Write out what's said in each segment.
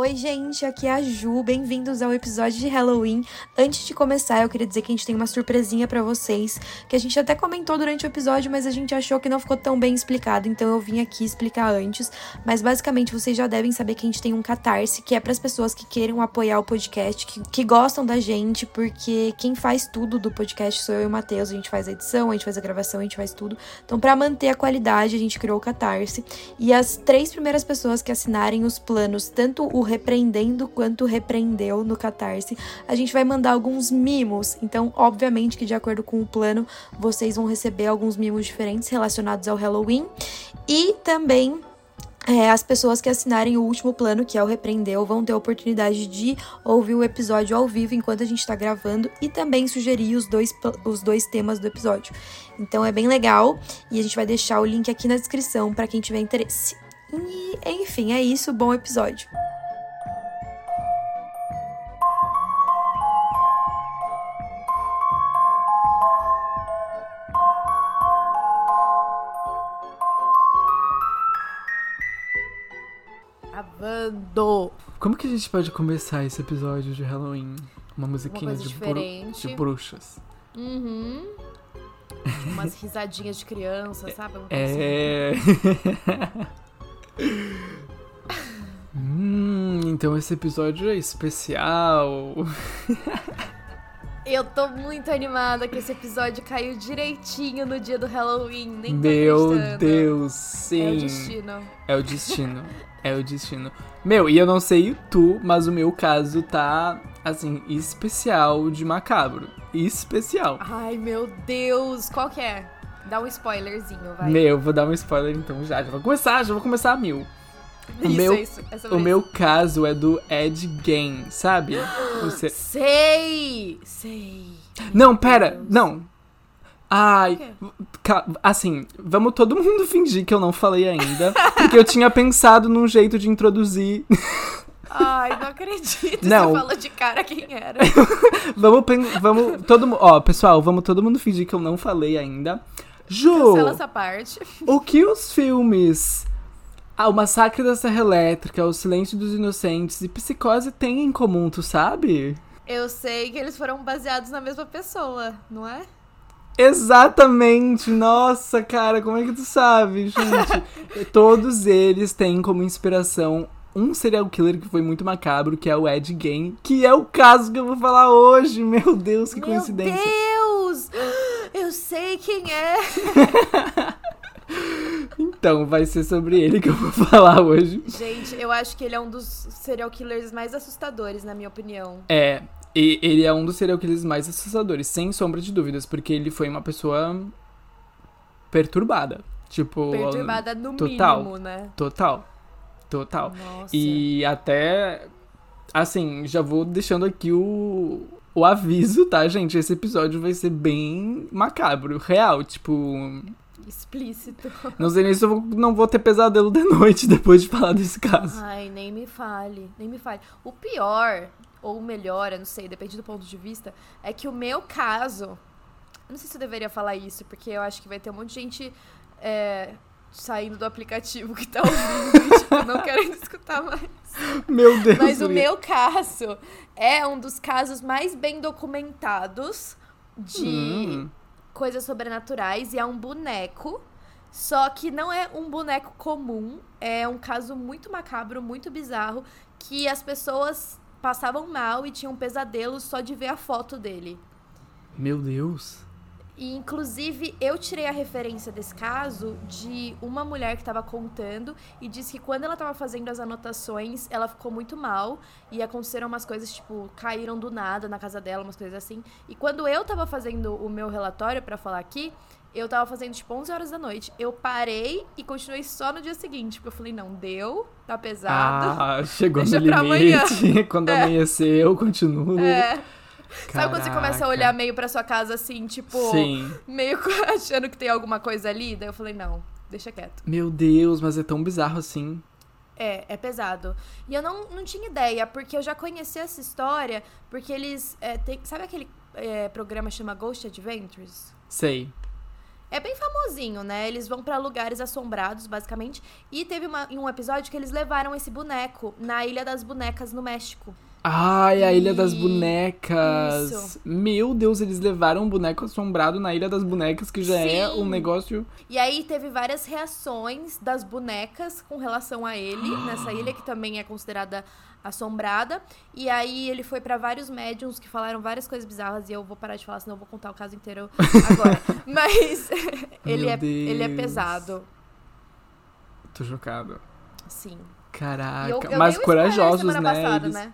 Oi, gente, aqui é a Ju. Bem-vindos ao episódio de Halloween. Antes de começar, eu queria dizer que a gente tem uma surpresinha para vocês, que a gente até comentou durante o episódio, mas a gente achou que não ficou tão bem explicado, então eu vim aqui explicar antes. Mas basicamente, vocês já devem saber que a gente tem um Catarse, que é para as pessoas que queiram apoiar o podcast, que, que gostam da gente, porque quem faz tudo do podcast sou eu e o Matheus. A gente faz a edição, a gente faz a gravação, a gente faz tudo. Então, para manter a qualidade, a gente criou o Catarse. E as três primeiras pessoas que assinarem os planos, tanto o repreendendo quanto repreendeu no Catarse. A gente vai mandar alguns mimos, então, obviamente que de acordo com o plano, vocês vão receber alguns mimos diferentes relacionados ao Halloween. E também é, as pessoas que assinarem o último plano, que é o Repreendeu, vão ter a oportunidade de ouvir o episódio ao vivo enquanto a gente está gravando e também sugerir os dois, os dois temas do episódio. Então é bem legal e a gente vai deixar o link aqui na descrição para quem tiver interesse. E, enfim, é isso. Bom episódio. Gravando. Como que a gente pode começar esse episódio de Halloween? Uma musiquinha coisa de, bru- de bruxas. Uhum. Umas risadinhas de criança, sabe? Uma coisa assim. É. hum, então esse episódio é especial. Eu tô muito animada que esse episódio caiu direitinho no dia do Halloween. Nem Meu. Deus, É o sim. destino. É o destino. É o destino. Meu, e eu não sei tu, mas o meu caso tá, assim, especial de macabro. Especial. Ai, meu Deus. Qual que é? Dá um spoilerzinho, vai. Meu, vou dar um spoiler então já. Já vou começar, já vou começar a mil. O Isso, meu- isso. É O meu caso é do Ed Gein, sabe? Você... Sei! Sei. Não, pera, não. Ai, assim, vamos todo mundo fingir que eu não falei ainda, porque eu tinha pensado num jeito de introduzir. Ai, não acredito. Não. Você falou de cara quem era. vamos, vamos, todo mundo, ó, pessoal, vamos todo mundo fingir que eu não falei ainda. Ju, Cancela essa parte. o que os filmes ah, O Massacre da Serra Elétrica, O Silêncio dos Inocentes e Psicose têm em comum, tu sabe? Eu sei que eles foram baseados na mesma pessoa, não é? Exatamente! Nossa, cara, como é que tu sabe, gente? Todos eles têm como inspiração um serial killer que foi muito macabro, que é o Ed Gein, que é o caso que eu vou falar hoje. Meu Deus, que coincidência. Meu Deus! Eu sei quem é. Então, vai ser sobre ele que eu vou falar hoje. Gente, eu acho que ele é um dos serial killers mais assustadores, na minha opinião. É, e ele é um dos serial killers mais assustadores, sem sombra de dúvidas, porque ele foi uma pessoa perturbada. Tipo, Perturbada no total. mínimo, né? total. Total. Nossa. E até, assim, já vou deixando aqui o, o aviso, tá, gente? Esse episódio vai ser bem macabro, real. Tipo, Explícito. não sei nem se eu não vou ter pesadelo de noite depois de falar desse caso. Ai, nem me fale, nem me fale. O pior, ou o melhor, eu não sei, depende do ponto de vista, é que o meu caso. Não sei se eu deveria falar isso, porque eu acho que vai ter um monte de gente é, saindo do aplicativo que tá ouvindo e, tipo, não querendo escutar mais. Meu Deus. Mas o meu caso é um dos casos mais bem documentados de Hum, coisas sobrenaturais e é um boneco. Só que não é um boneco comum, é um caso muito macabro, muito bizarro, que as pessoas passavam mal e tinham pesadelos só de ver a foto dele. meu Deus. E, inclusive, eu tirei a referência desse caso de uma mulher que estava contando e disse que quando ela estava fazendo as anotações, ela ficou muito mal e aconteceram umas coisas, tipo, caíram do nada na casa dela, umas coisas assim. E quando eu tava fazendo o meu relatório para falar aqui, eu tava fazendo, tipo, 11 horas da noite. Eu parei e continuei só no dia seguinte, porque eu falei, não, deu, tá pesado. Ah, chegou Deixa no pra amanhã. limite. Quando amanhecer, eu continuo. É. Sabe quando você começa a Caraca. olhar meio pra sua casa assim, tipo, Sim. meio achando que tem alguma coisa ali? Daí eu falei, não, deixa quieto. Meu Deus, mas é tão bizarro assim. É, é pesado. E eu não, não tinha ideia, porque eu já conheci essa história, porque eles. é, tem- sabe aquele é, programa que chama Ghost Adventures? Sei. É bem famosinho, né? Eles vão pra lugares assombrados, basicamente. E teve uma, um episódio que eles levaram esse boneco na Ilha das Bonecas, no México. Ai, a Ilha das Bonecas. Isso. Meu Deus, eles levaram um boneco assombrado na Ilha das Bonecas, que já é Sim. um negócio. E aí teve várias reações das bonecas com relação a ele, nessa ilha que também é considerada assombrada. E aí ele foi pra vários médiums que falaram várias coisas bizarras e eu vou parar de falar, senão eu vou contar o caso inteiro agora. Mas ele Meu é, ele é pesado. Tô chocado. Sim. Caraca. Eu- eu Mas corajosos, né? passada, eles... né?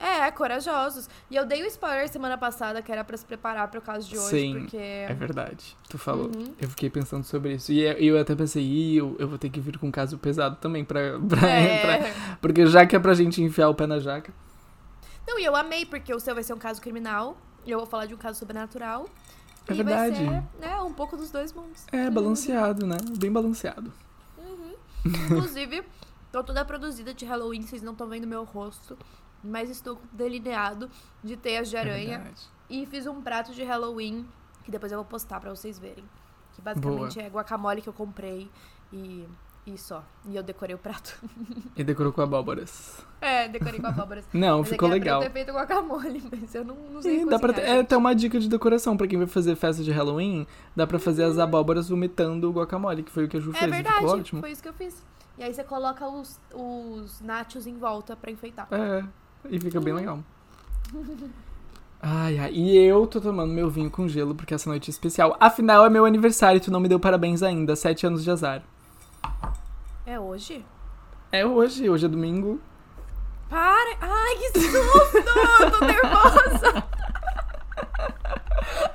É, corajosos. E eu dei o spoiler semana passada que era pra se preparar pro caso de hoje, Sim, porque. É verdade. Tu falou. Uhum. Eu fiquei pensando sobre isso. E eu até pensei, eu, eu vou ter que vir com um caso pesado também pra, pra, É. pra- Porque já que é pra gente enfiar o pé na jaca. Não, e eu amei, porque o seu vai ser um caso criminal, e eu vou falar de um caso sobrenatural. É e verdade. vai ser, né, um pouco dos dois mundos. É, balanceado, né? Bem balanceado. Inclusive, tô toda produzida de Halloween, vocês não estão vendo meu rosto, mas estou delineado de teias de É aranha. verdade. e fiz um prato de Halloween, que depois eu vou postar pra vocês verem. Que basicamente é guacamole que eu comprei e, e só. E eu decorei o prato. E decorou com abóboras. É, decorei com abóboras. Não, Mas é ficou pra legal. eu ter feito guacamole, mas eu não, não sei Sim, dá pra ter, é até uma dica de decoração pra quem vai fazer festa de Halloween. Dá pra fazer as abóboras vomitando o guacamole, que foi o que a Ju É fez. e verdade, Ficou ótimo. foi isso que eu fiz. E aí você coloca os, os nachos em volta pra enfeitar. É, e fica bem legal. Ai, ai, e eu tô tomando meu vinho com gelo porque essa noite é especial. Afinal, é meu aniversário e tu não me deu parabéns ainda. Sete anos de azar. É hoje? É hoje, hoje é domingo. Para! Ai, que susto! Tô nervosa!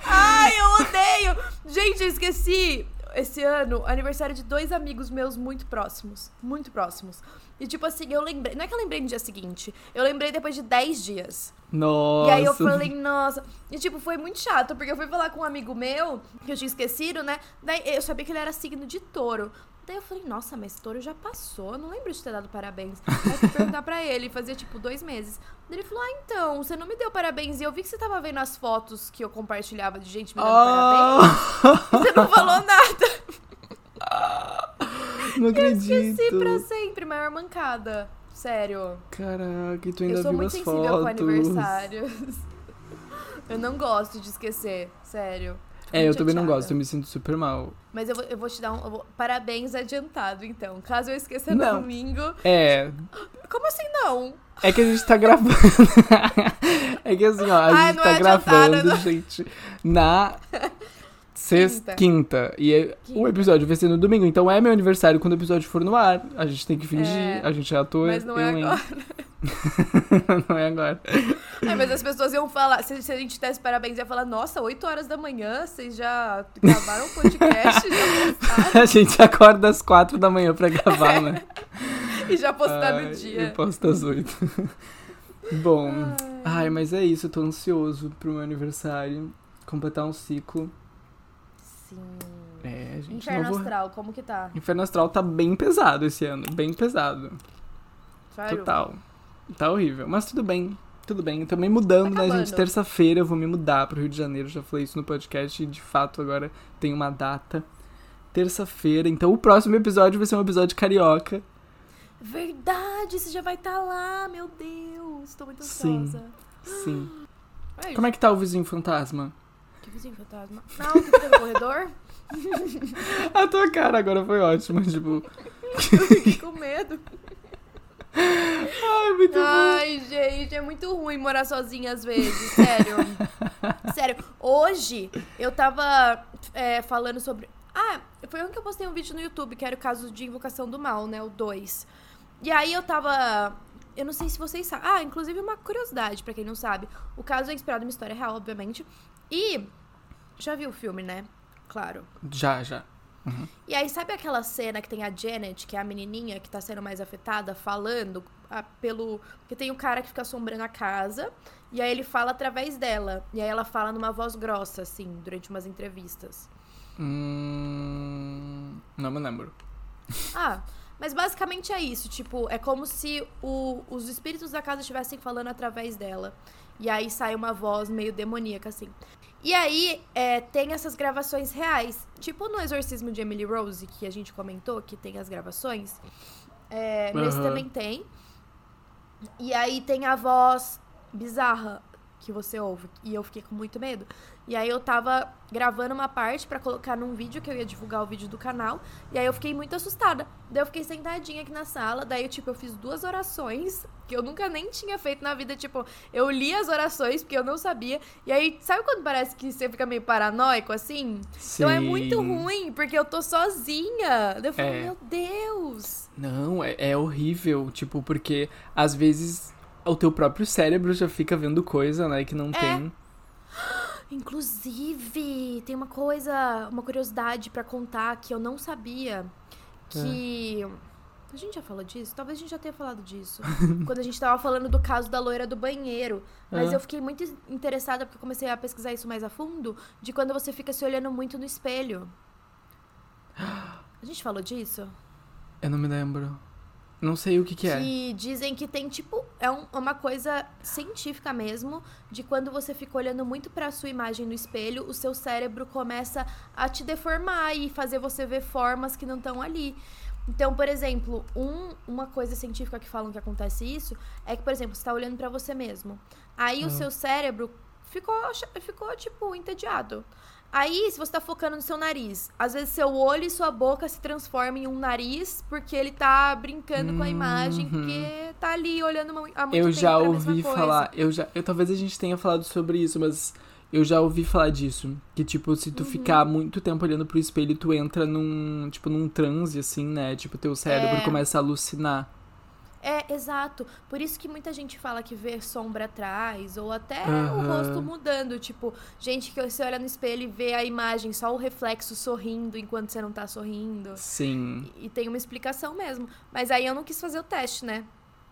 Ai, eu odeio! Gente, eu esqueci esse ano aniversário de dois amigos meus muito próximos. Muito próximos. E tipo assim, eu lembrei. Não é que eu lembrei no dia seguinte. Eu lembrei depois de 10 dias. Nossa. E aí eu falei, nossa. E tipo, foi muito chato, porque eu fui falar com um amigo meu, que eu tinha esquecido, né? Daí eu sabia que ele era signo de touro. Daí eu falei, nossa, mas touro já passou, eu não lembro de ter dado parabéns. Aí eu fui perguntar pra ele, fazia tipo dois meses. Daí ele falou, ah, então, você não me deu parabéns. E eu vi que você tava vendo as fotos que eu compartilhava de gente me dando parabéns. Ah, E você não falou nada. não acredito. Esqueci pra sempre, maior mancada. Sério. Caraca, e tu ainda Eu sou viu muito as sensível fotos. com aniversários. Eu não gosto de esquecer, sério. É, eu também não gosto, eu me sinto super mal. Mas eu vou, eu vou te dar um. vou- parabéns adiantado, então. Caso eu esqueça no Não. domingo. É, Como assim não? é que a gente tá gravando. é que assim, ó, a Ai, gente não tá é gravando, gente, na sexta, Quinta. E é- o Quinta. episódio vai ser no domingo. Então é meu aniversário quando o episódio for no ar. A gente tem que fingir, É, a gente é ator. Mas não é agora. não é agora. É, mas as pessoas iam falar. Se, se a gente desse parabéns, ia falar: Nossa, 8 horas da manhã, vocês já gravaram o podcast A gente acorda às quatro da manhã pra gravar, né? e já postaram Ai, no dia. posto às oito. Bom, ai, mas é isso. Eu tô ansioso pro meu aniversário. Completar um ciclo. Sim. É, gente. Inferno vou... Astral, como que tá? Inferno Astral tá bem pesado esse ano. Bem pesado. Sério? Total. Tá horrível. Mas tudo bem. Tudo bem. Também mudando, Tá né, gente? Terça-feira eu vou me mudar pro Rio de Janeiro. Já falei isso no podcast e de fato agora tem uma data. Terça-feira. Então o próximo episódio vai ser um episódio carioca. Verdade, você já vai estar lá, meu Deus. Tô muito Sim. ansiosa. Sim. É isso. Como é que tá o vizinho fantasma? Vizinho fantasma? Não, que tá no corredor? A tua cara agora foi ótima. Tipo, Eu fiquei com medo. ai, muito bom. Ai, gente, é muito ruim morar sozinha às vezes, sério. sério, hoje eu tava é, falando sobre. Ah, foi ontem que eu postei um vídeo no YouTube, que era o caso de Invocação do Mal, né? O 2. E aí eu tava. Eu não sei se vocês sabem. Ah, inclusive uma curiosidade, pra quem não sabe. O caso é inspirado em uma história real, obviamente. E. Já viu o filme, né? Claro. Já, já. E aí, sabe aquela cena que tem a Janet, que é a menininha que tá sendo mais afetada, falando ah, pelo. Porque tem o cara que fica assombrando a casa, e aí ele fala através dela. E aí ela fala numa voz grossa, assim, durante umas entrevistas. Hum, não me lembro. Ah, mas basicamente é isso. Tipo, é como se o- os espíritos da casa estivessem falando através dela. E aí sai uma voz meio demoníaca, assim. E aí, é, tem essas gravações reais. Tipo no Exorcismo de Emily Rose, que a gente comentou, que tem as gravações. É, Nesse Aham. também tem. E aí tem a voz bizarra que você ouve. E eu fiquei com muito medo. E aí eu tava gravando uma parte pra colocar num vídeo, que eu ia divulgar o vídeo do canal. E aí eu fiquei muito assustada. Daí eu fiquei sentadinha aqui na sala. Daí, eu, tipo, eu fiz duas orações que eu nunca nem tinha feito na vida. Tipo, eu li as orações porque eu não sabia. E aí, sabe quando parece que você fica meio paranoico assim? Então é muito Sim. ruim, porque eu tô sozinha. Daí eu falei, É. meu Deus. Não, é, é horrível, tipo, porque às vezes o teu próprio cérebro já fica vendo coisa, né, que não É. tem. Inclusive, tem uma coisa, uma curiosidade pra contar que eu não sabia. Que. A gente já falou disso? Talvez a gente já tenha falado disso. quando a gente tava falando do caso da loira do banheiro. Mas Ah. eu fiquei muito interessada porque eu comecei a pesquisar isso mais a fundo. De quando você fica se olhando muito no espelho. A gente falou disso? Eu não me lembro. Não sei o que que é. Que dizem que tem, tipo, é um- uma coisa científica mesmo, de quando você fica olhando muito pra sua imagem no espelho, o seu cérebro começa a te deformar e fazer você ver formas que não estão ali. Então, por exemplo, um- uma coisa científica que falam que acontece isso é que, por exemplo, você tá olhando pra você mesmo. Aí o seu cérebro ficou, ficou, tipo, entediado. Aí, se você tá focando no seu nariz, às vezes seu olho e sua boca se transformam em um nariz porque ele tá brincando com a imagem, Uhum. porque tá ali olhando mu- há muito Eu já ouvi falar, eu já, eu talvez a gente tenha falado sobre isso, mas eu já ouvi falar disso, que tipo, se Uhum. tu ficar muito tempo olhando pro espelho, tu entra num, tipo, num transe assim, né? Tipo, teu cérebro É. começa a alucinar. É, exato. Por isso que muita gente fala que vê sombra atrás, ou até o Aham. rosto mudando. Tipo, gente que você olha no espelho e vê a imagem, só o reflexo sorrindo enquanto você não tá sorrindo. Sim. E tem uma explicação mesmo. Mas aí eu não quis fazer o teste, né?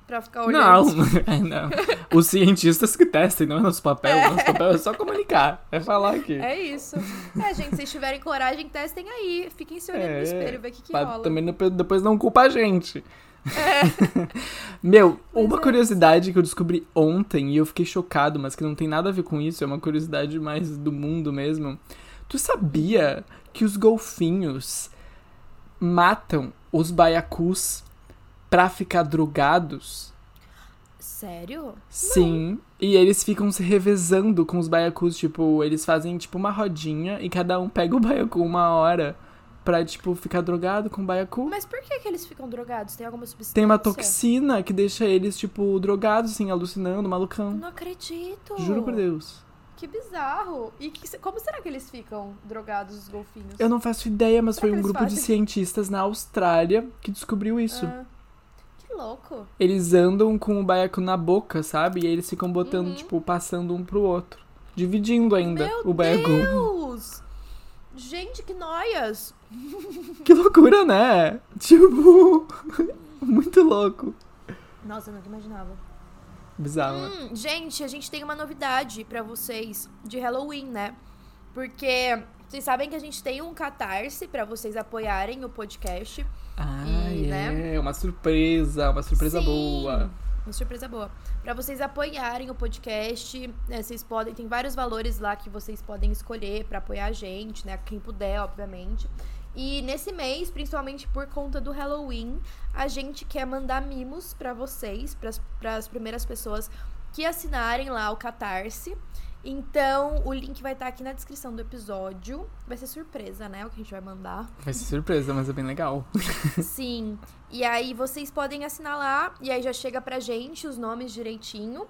Pra ficar Não, olhando. é, não. Os cientistas que testem, não é nosso papel. Nosso papel é só comunicar, é falar aqui. É isso. É, gente, se vocês tiverem coragem, testem aí. Fiquem se olhando É, no espelho, ver o que, que rola. também não- depois não culpa a gente. Meu, Pois uma é. curiosidade que eu descobri ontem e eu fiquei chocado, mas que não tem nada a ver com isso, é uma curiosidade mais do mundo mesmo. Tu sabia que os golfinhos matam os baiacus pra ficar drogados? Sério? Sim. E eles ficam se revezando com os baiacus, tipo, eles fazem tipo uma rodinha e cada um pega o baiacu uma hora pra, tipo, ficar drogado com o baiacu. Mas por que, que eles ficam drogados? Tem alguma substância? Tem uma toxina que deixa eles, tipo, drogados, assim, alucinando, malucão. Não acredito. Juro por Deus. Que bizarro. E que- como será que eles ficam drogados, os golfinhos? Eu não faço ideia, mas Será foi um grupo de fazem? cientistas na Austrália que descobriu isso. Ah, que louco. Eles andam com o baiacu na boca, sabe? E eles ficam botando, Uhum. tipo, passando um pro outro. Dividindo ainda Meu o baiacu. Deus! Gente, que noias! Que loucura, né? Tipo, muito louco. Nossa, eu nunca imaginava. Bizarro, né? Hum, gente, a gente tem uma novidade pra vocês de Halloween, né? Porque vocês sabem que a gente tem um catarse pra vocês apoiarem o podcast. Ah, E, né? é. Uma surpresa, uma surpresa Sim, boa. Uma surpresa boa. Pra vocês apoiarem o podcast, né, vocês podem, tem vários valores lá que vocês podem escolher pra apoiar a gente, né? Quem puder, obviamente. E nesse mês, principalmente por conta do Halloween, a gente quer mandar mimos pra vocês, para as primeiras pessoas que assinarem lá o Catarse. Então, o link vai estar aqui na descrição do episódio. Vai ser surpresa, né? O que a gente vai mandar. Vai ser surpresa, mas é bem legal. Sim. E aí vocês podem assinar lá e aí já chega pra gente os nomes direitinho.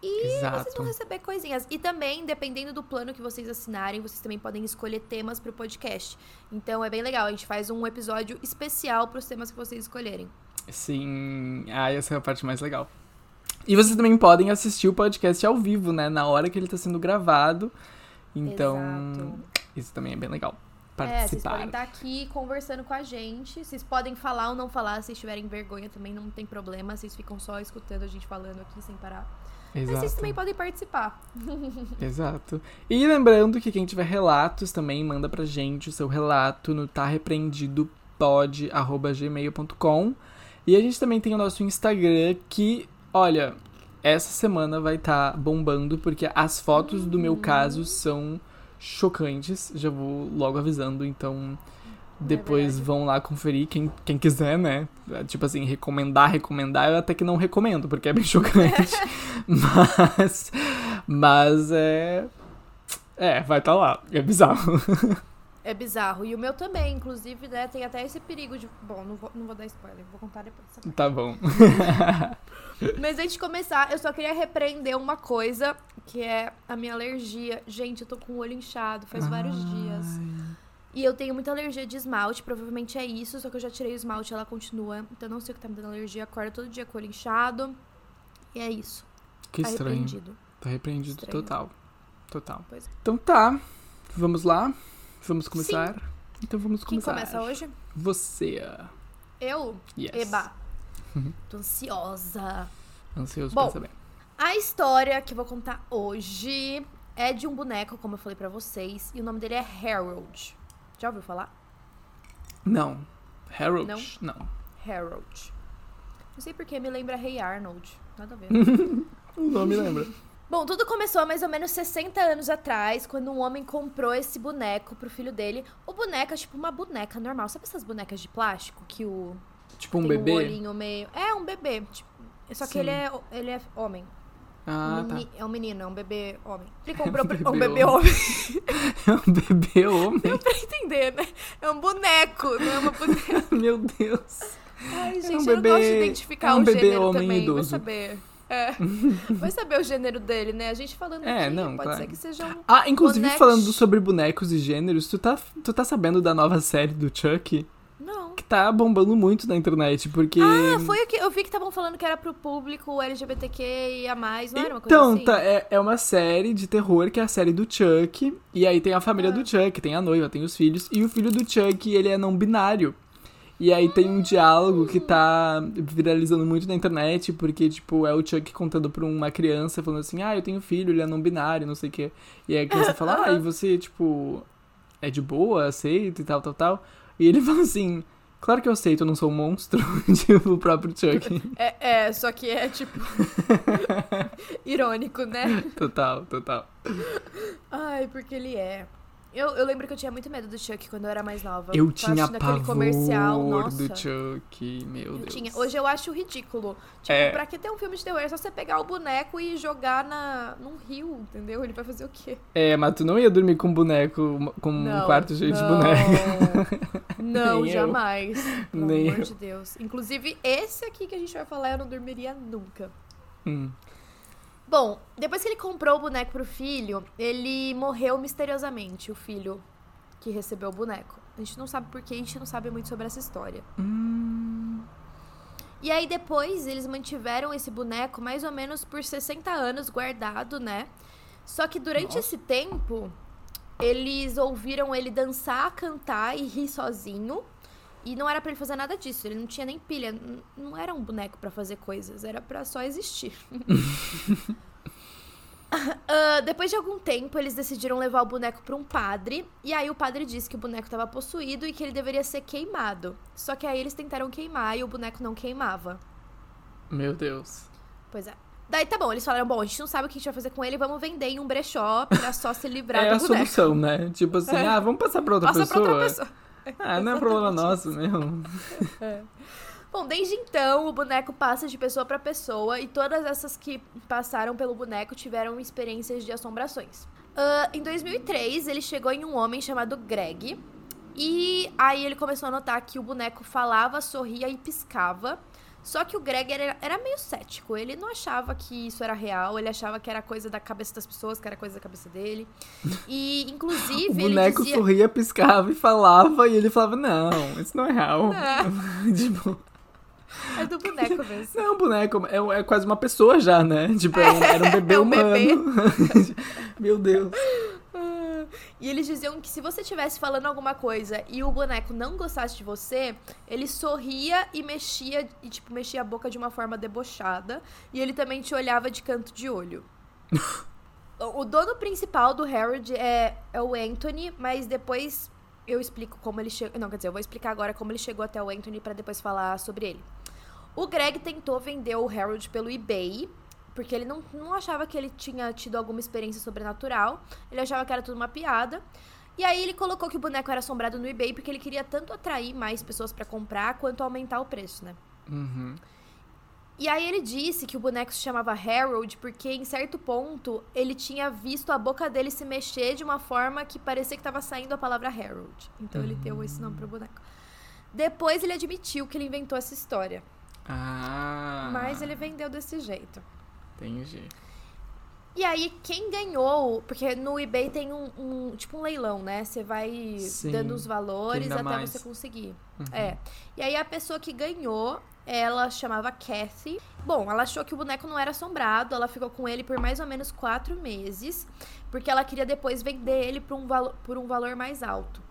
E vocês vão Exato. receber coisinhas. E também, dependendo do plano que vocês assinarem, vocês também podem escolher temas pro podcast. Então é bem legal. A gente faz um episódio especial pros temas que vocês escolherem. Sim. Ah, essa é a parte mais legal. E vocês também podem assistir o podcast ao vivo, né? Na hora que ele tá sendo gravado. Então, Exato. isso também é bem legal. É, vocês Participar. podem estar aqui conversando com a gente. Vocês podem falar ou não falar. Se tiverem vergonha também, não tem problema. Vocês ficam só escutando a gente falando aqui sem parar. Mas vocês Exato. também podem participar. Exato. E lembrando que quem tiver relatos também manda pra gente o seu relato no tarrepreendidopod@gmail.com. E a gente também tem o nosso Instagram que, olha, essa semana vai estar bombando porque as fotos do meu caso são chocantes, já vou logo avisando, então depois verdade. vão lá conferir quem, quem quiser, né? Tipo assim, recomendar, recomendar, eu até que não recomendo, porque é bem chocante. mas. Mas é. É, vai estar lá. É bizarro. É bizarro. E o meu também, inclusive, né? Tem até esse perigo de. Bom, não vou, não vou dar spoiler, vou contar depois. tá bom. Mas antes de começar, eu só queria repreender uma coisa, que é a minha alergia. Gente, eu tô com o olho inchado faz vários dias. E eu tenho muita alergia de esmalte, provavelmente é isso, só que eu já tirei o esmalte e ela continua. Então eu não sei o que tá me dando alergia, acordo todo dia com o olho inchado. E é isso. Que tá estranho. repreendido. Tá repreendido Estranho. total. Total. Pois é. Então tá. Vamos lá? Vamos começar? Então vamos Quem começar. começa hoje? Você. Eu? Yes. Eba. Tô ansiosa. Ansioso Bom. pra saber. A história que eu vou contar hoje é de um boneco, como eu falei pra vocês, e o nome dele é Harold. Já ouviu falar? Não. Harold? Não? Não. Harold. Não sei porque me lembra Rei Arnold. Nada a ver. O nome lembra. Bom, tudo começou há mais ou menos 60 anos atrás, quando um homem comprou esse boneco pro filho dele. O boneco é tipo uma boneca normal. Sabe essas bonecas de plástico que o Tipo um tem bebê? um olhinho meio. É um bebê. tipo, só que Sim. ele é, ele é homem. Ah, Meni- É um menino, é um bebê homem. Ele comprou um pro- bebê um bebê homem. tá. É um bebê homem? pra entender, né? É um boneco, não é uma boneca. Meu Deus. Ai, gente, um eu não gosto de bebê- identificar é um o bebê gênero homem também. Vai idoso. saber. É. Vai saber o gênero dele, né? A gente falando É, aqui, não, pode claro. ser que seja um. Ah, inclusive Bonecos. falando sobre bonecos e gêneros, tu tá, tu tá sabendo da nova série do Chuck? Não. Que tá bombando muito na internet, porque... Ah, foi o que eu vi que estavam falando que era pro público LGBTQ e a mais, não era uma coisa Então, assim? tá, é, é uma série de terror que é a série do Chuck. E aí tem a família Ah. do Chuck, tem a noiva, tem os filhos. E o filho do Chuck, ele é não binário. E aí tem um diálogo que tá viralizando muito na internet, porque, tipo, é o Chuck contando pra uma criança, falando assim, ah, eu tenho filho, ele é não binário, não sei o quê. E aí a criança fala, ah, e você, tipo, é de boa, aceita e tal, tal, tal. E ele fala assim, claro que eu aceito, eu não sou um monstro, tipo, o próprio Chuck. É, é, só que é tipo. irônico, né? total, total. Ai, porque ele é. Eu, eu lembro que eu tinha muito medo do Chuck quando eu era mais nova. Eu Tava tinha pavor comercial, nossa. do Chuck, meu Eu Deus. tinha. Hoje eu acho ridículo. Tipo, É. pra que ter um filme de terror? É só você pegar o boneco e jogar na, num rio, entendeu? Ele vai fazer o quê? É, mas tu não ia dormir com um boneco, com um Não, quarto cheio de não. boneca. Não, eu. jamais. Pelo Nem amor eu. de Deus. Inclusive, esse aqui que a gente vai falar, eu não dormiria nunca. Hum. Bom, depois que ele comprou o boneco pro filho, ele morreu misteriosamente, o filho que recebeu o boneco. A gente não sabe porquê, a gente não sabe muito sobre essa história. Hum. E aí depois eles mantiveram esse boneco mais ou menos por 60 anos guardado, né? Só que durante Nossa. esse tempo, eles ouviram ele dançar, cantar e rir sozinho. E não era pra ele fazer nada disso, ele não tinha nem pilha, não era um boneco pra fazer coisas, era pra só existir. Ah, depois de algum tempo, eles decidiram levar o boneco pra um padre, e aí o padre disse que o boneco estava possuído e que ele deveria ser queimado. Só que aí eles tentaram queimar e o boneco não queimava. Meu Deus. Pois é. Daí tá bom, eles falaram, bom, a gente não sabe o que a gente vai fazer com ele, vamos vender em um brechó pra só se livrar É do a boneco. solução, né? Tipo assim, É. ah, vamos passar pra outra Passa pessoa. pra outra pessoa. Ah, não é problema nosso, meu. Bom, desde então, o boneco passa de pessoa pra pessoa e todas essas que passaram pelo boneco tiveram experiências de assombrações. Ah, em 2003, ele chegou em um homem chamado Greg e aí ele começou a notar que o boneco falava, sorria e piscava. Só que o Greg era, era meio cético, ele não achava que isso era real, ele achava que era coisa da cabeça das pessoas, que era coisa da cabeça dele. E, inclusive, O boneco dizia... sorria, piscava e falava, e ele falava, não, isso não é real. tipo, É do boneco mesmo. não é um boneco, é, é quase uma pessoa já, né? Tipo, é um- era um bebê É um humano. bebê. meu Deus. E eles diziam que se você estivesse falando alguma coisa e o boneco não gostasse de você, ele sorria e mexia, e tipo, mexia a boca de uma forma debochada. E ele também te olhava de canto de olho. o dono principal do Harold é, é o Anthony, mas depois eu explico como ele chegou. Não, quer dizer, eu vou explicar agora como ele chegou até o Anthony pra depois falar sobre ele. O Greg tentou vender o Harold pelo eBay porque ele não, não achava que ele tinha tido alguma experiência sobrenatural. Ele achava que era tudo uma piada. E aí ele colocou que o boneco era assombrado no eBay porque ele queria tanto atrair mais pessoas para comprar quanto aumentar o preço, né? Uhum. E aí ele disse que o boneco se chamava Harold porque em certo ponto ele tinha visto a boca dele se mexer de uma forma que parecia que estava saindo a palavra Harold. Então ele deu esse nome pro boneco. Depois ele admitiu que ele inventou essa história. Ah. Mas ele vendeu desse jeito. Entendi. E aí, quem ganhou, porque no eBay tem um, um- tipo um leilão, né? Você vai Sim, dando os valores até mais. você conseguir. Uhum. É. E aí a pessoa que ganhou, ela chamava Kathy. Bom, ela achou que o boneco não era assombrado, ela ficou com ele por mais ou menos quatro meses, porque ela queria depois vender ele por um, valo, por um valor mais alto.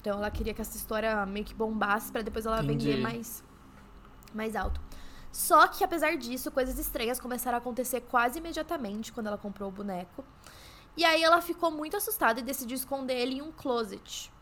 Então ela queria que essa história meio que bombasse pra depois ela Entendi. vender mais, mais alto. Só que, apesar disso, coisas estranhas começaram a acontecer quase imediatamente quando ela comprou o boneco. E aí ela ficou muito assustada e decidiu esconder ele em um closet,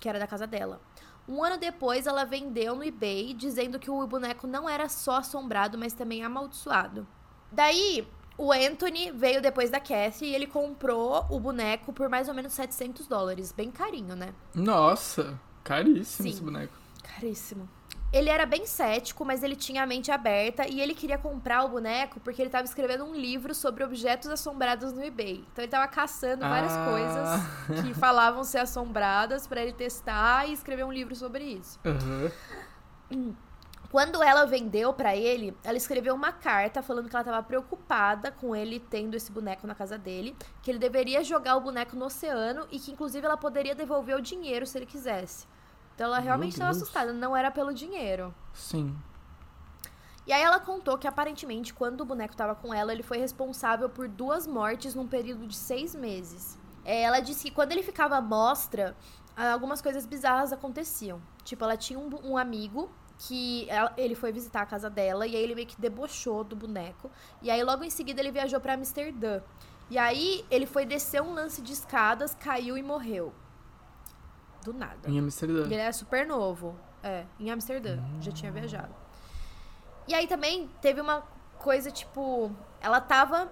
que era da casa dela. Um ano depois, ela vendeu no eBay, dizendo que o boneco não era só assombrado, mas também amaldiçoado. Daí, o Anthony veio depois da Cassie e ele comprou o boneco por mais ou menos 700 dólares. Bem carinho, né? Nossa, caríssimo Sim. esse boneco. Caríssimo. Ele era bem cético, mas ele tinha a mente aberta e ele queria comprar o boneco porque ele estava escrevendo um livro sobre objetos assombrados no eBay. Então ele estava caçando várias Ah. coisas que falavam ser assombradas para ele testar e escrever um livro sobre isso. Aham. Quando ela vendeu pra ele, ela escreveu uma carta falando que ela estava preocupada com ele tendo esse boneco na casa dele, que ele deveria jogar o boneco no oceano e que inclusive ela poderia devolver o dinheiro se ele quisesse. Então ela realmente estava assustada, não era pelo dinheiro. Sim. E aí ela contou que aparentemente, quando o boneco tava com ela, ele foi responsável por duas mortes num período de seis meses. É, ela disse que quando ele ficava à mostra, algumas coisas bizarras aconteciam. Tipo, ela tinha um, um amigo que ela- ele foi visitar a casa dela e aí ele meio que debochou do boneco. E aí logo em seguida ele viajou pra Amsterdã. E aí ele foi descer um lance de escadas, caiu e morreu. Do nada. Em Amsterdã. Ele era super novo. É, em Amsterdã. Já tinha viajado. E aí também teve uma coisa, tipo, ela tava.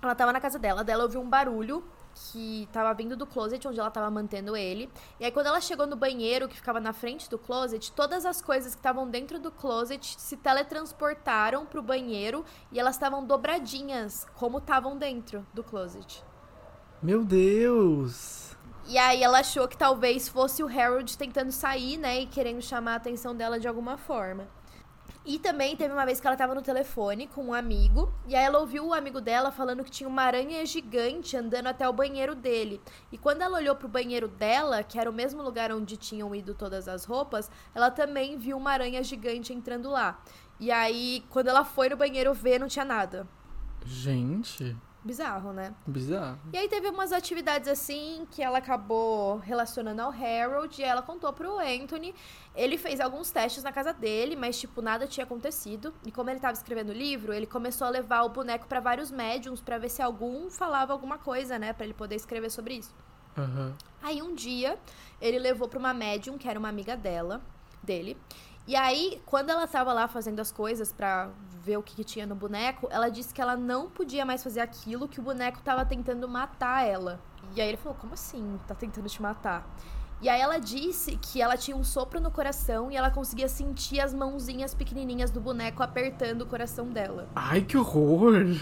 Ela tava na casa dela, dela ouviu um barulho que tava vindo do closet onde ela tava mantendo ele. E aí quando ela chegou no banheiro que ficava na frente do closet, todas as coisas que estavam dentro do closet se teletransportaram pro banheiro e elas estavam dobradinhas, como estavam dentro do closet. Meu Deus! E aí ela achou que talvez fosse o Harold tentando sair, né, e querendo chamar a atenção dela de alguma forma. E também teve uma vez que ela tava no telefone com um amigo, e aí ela ouviu o amigo dela falando que tinha uma aranha gigante andando até o banheiro dele. E quando ela olhou pro banheiro dela, que era o mesmo lugar onde tinham ido todas as roupas, ela também viu uma aranha gigante entrando lá. E aí, quando ela foi no banheiro ver, não tinha nada. Gente, Bizarro, né? bizarro. E aí teve umas atividades assim que ela acabou relacionando ao Harold e ela contou pro Anthony. Ele fez alguns testes na casa dele, mas tipo nada tinha acontecido. E como ele tava escrevendo o livro, ele começou a levar o boneco pra vários médiums pra ver se algum falava alguma coisa, né, Pra ele poder escrever sobre isso. Aham. Aí um dia ele levou pra uma médium que era uma amiga dela, dele. E aí, quando ela tava lá fazendo as coisas pra ver o que, que tinha no boneco, ela disse que ela não podia mais fazer aquilo, que o boneco tava tentando matar ela. E aí ele falou: Como assim? Tá tentando te matar? E aí ela disse que ela tinha um sopro no coração e ela conseguia sentir as mãozinhas pequenininhas do boneco apertando o coração dela. Ai, que horror!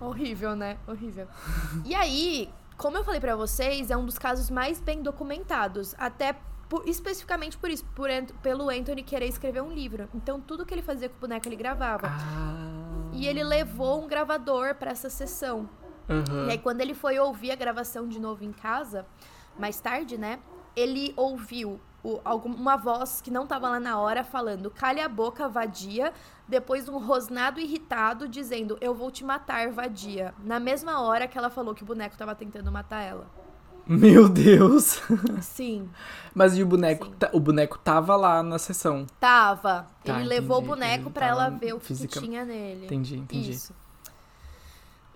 Horrível, né? Horrível. e aí, como eu falei pra vocês, é um dos casos mais bem documentados. Até por- especificamente por isso, por pelo Anthony querer escrever um livro. Então, tudo que ele fazia com o boneco, ele gravava. Ah. E ele levou um gravador pra essa sessão. Aham. E aí, quando ele foi ouvir a gravação de novo em casa, mais tarde, né? Ele ouviu o- voz que não tava lá na hora falando: calha a boca, vadia. Depois, um rosnado irritado dizendo: Eu vou te matar, vadia. Na mesma hora que ela falou que o boneco tava tentando matar ela. Meu Deus! Sim, Mas e o boneco? Sim. O boneco tava lá na sessão. tava. Tá, ele levou o entendi. boneco pra ela ver o que, que tinha nele. Entendi, entendi. Isso.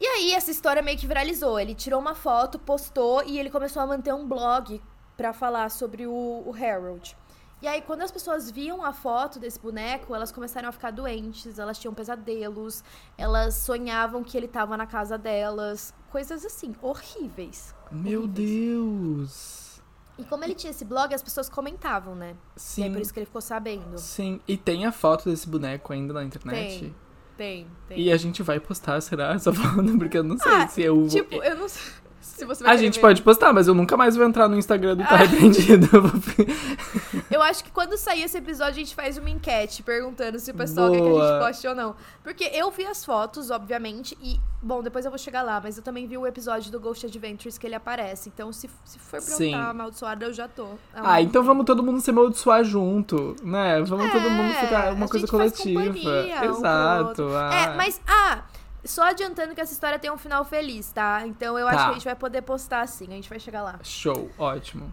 E aí, essa história meio que viralizou. Ele tirou uma foto, postou e ele começou a manter um blog pra falar sobre o, o Harold. E aí, quando as pessoas viam a foto desse boneco, elas começaram a ficar doentes, elas tinham pesadelos, elas sonhavam que ele tava na casa delas. Coisas assim, horríveis. Meu. Deus! E como ele tinha esse blog, as pessoas comentavam, né? E Sim. é por isso que ele ficou sabendo. Sim. E tem a foto desse boneco ainda na internet? Tem. Tem, tem. E a gente vai postar, será? Essa foto? Porque eu não sei Ah, se eu. Tipo, eu não sei A gente ver. pode postar, mas eu nunca mais vou entrar no Instagram do Tá Ah. Arrependido. Eu acho que quando sair esse episódio, a gente faz uma enquete perguntando se o pessoal quer que a Boa. gente poste ou não. Porque eu vi as fotos, obviamente, e, bom, depois eu vou chegar lá, mas eu também vi o episódio do Ghost Adventures que ele aparece. Então, se, se for pra eu Sim. estar amaldiçoada, eu já tô. Ah, então vamos todo mundo se amaldiçoar junto, né? Vamos todo mundo É, ficar uma coisa coletiva. um Exato. outro. ah. É, mas, ah, só adiantando que essa história tem um final feliz, tá? Então eu acho Tá. que a gente vai poder postar assim, a gente vai chegar lá. Show, ótimo.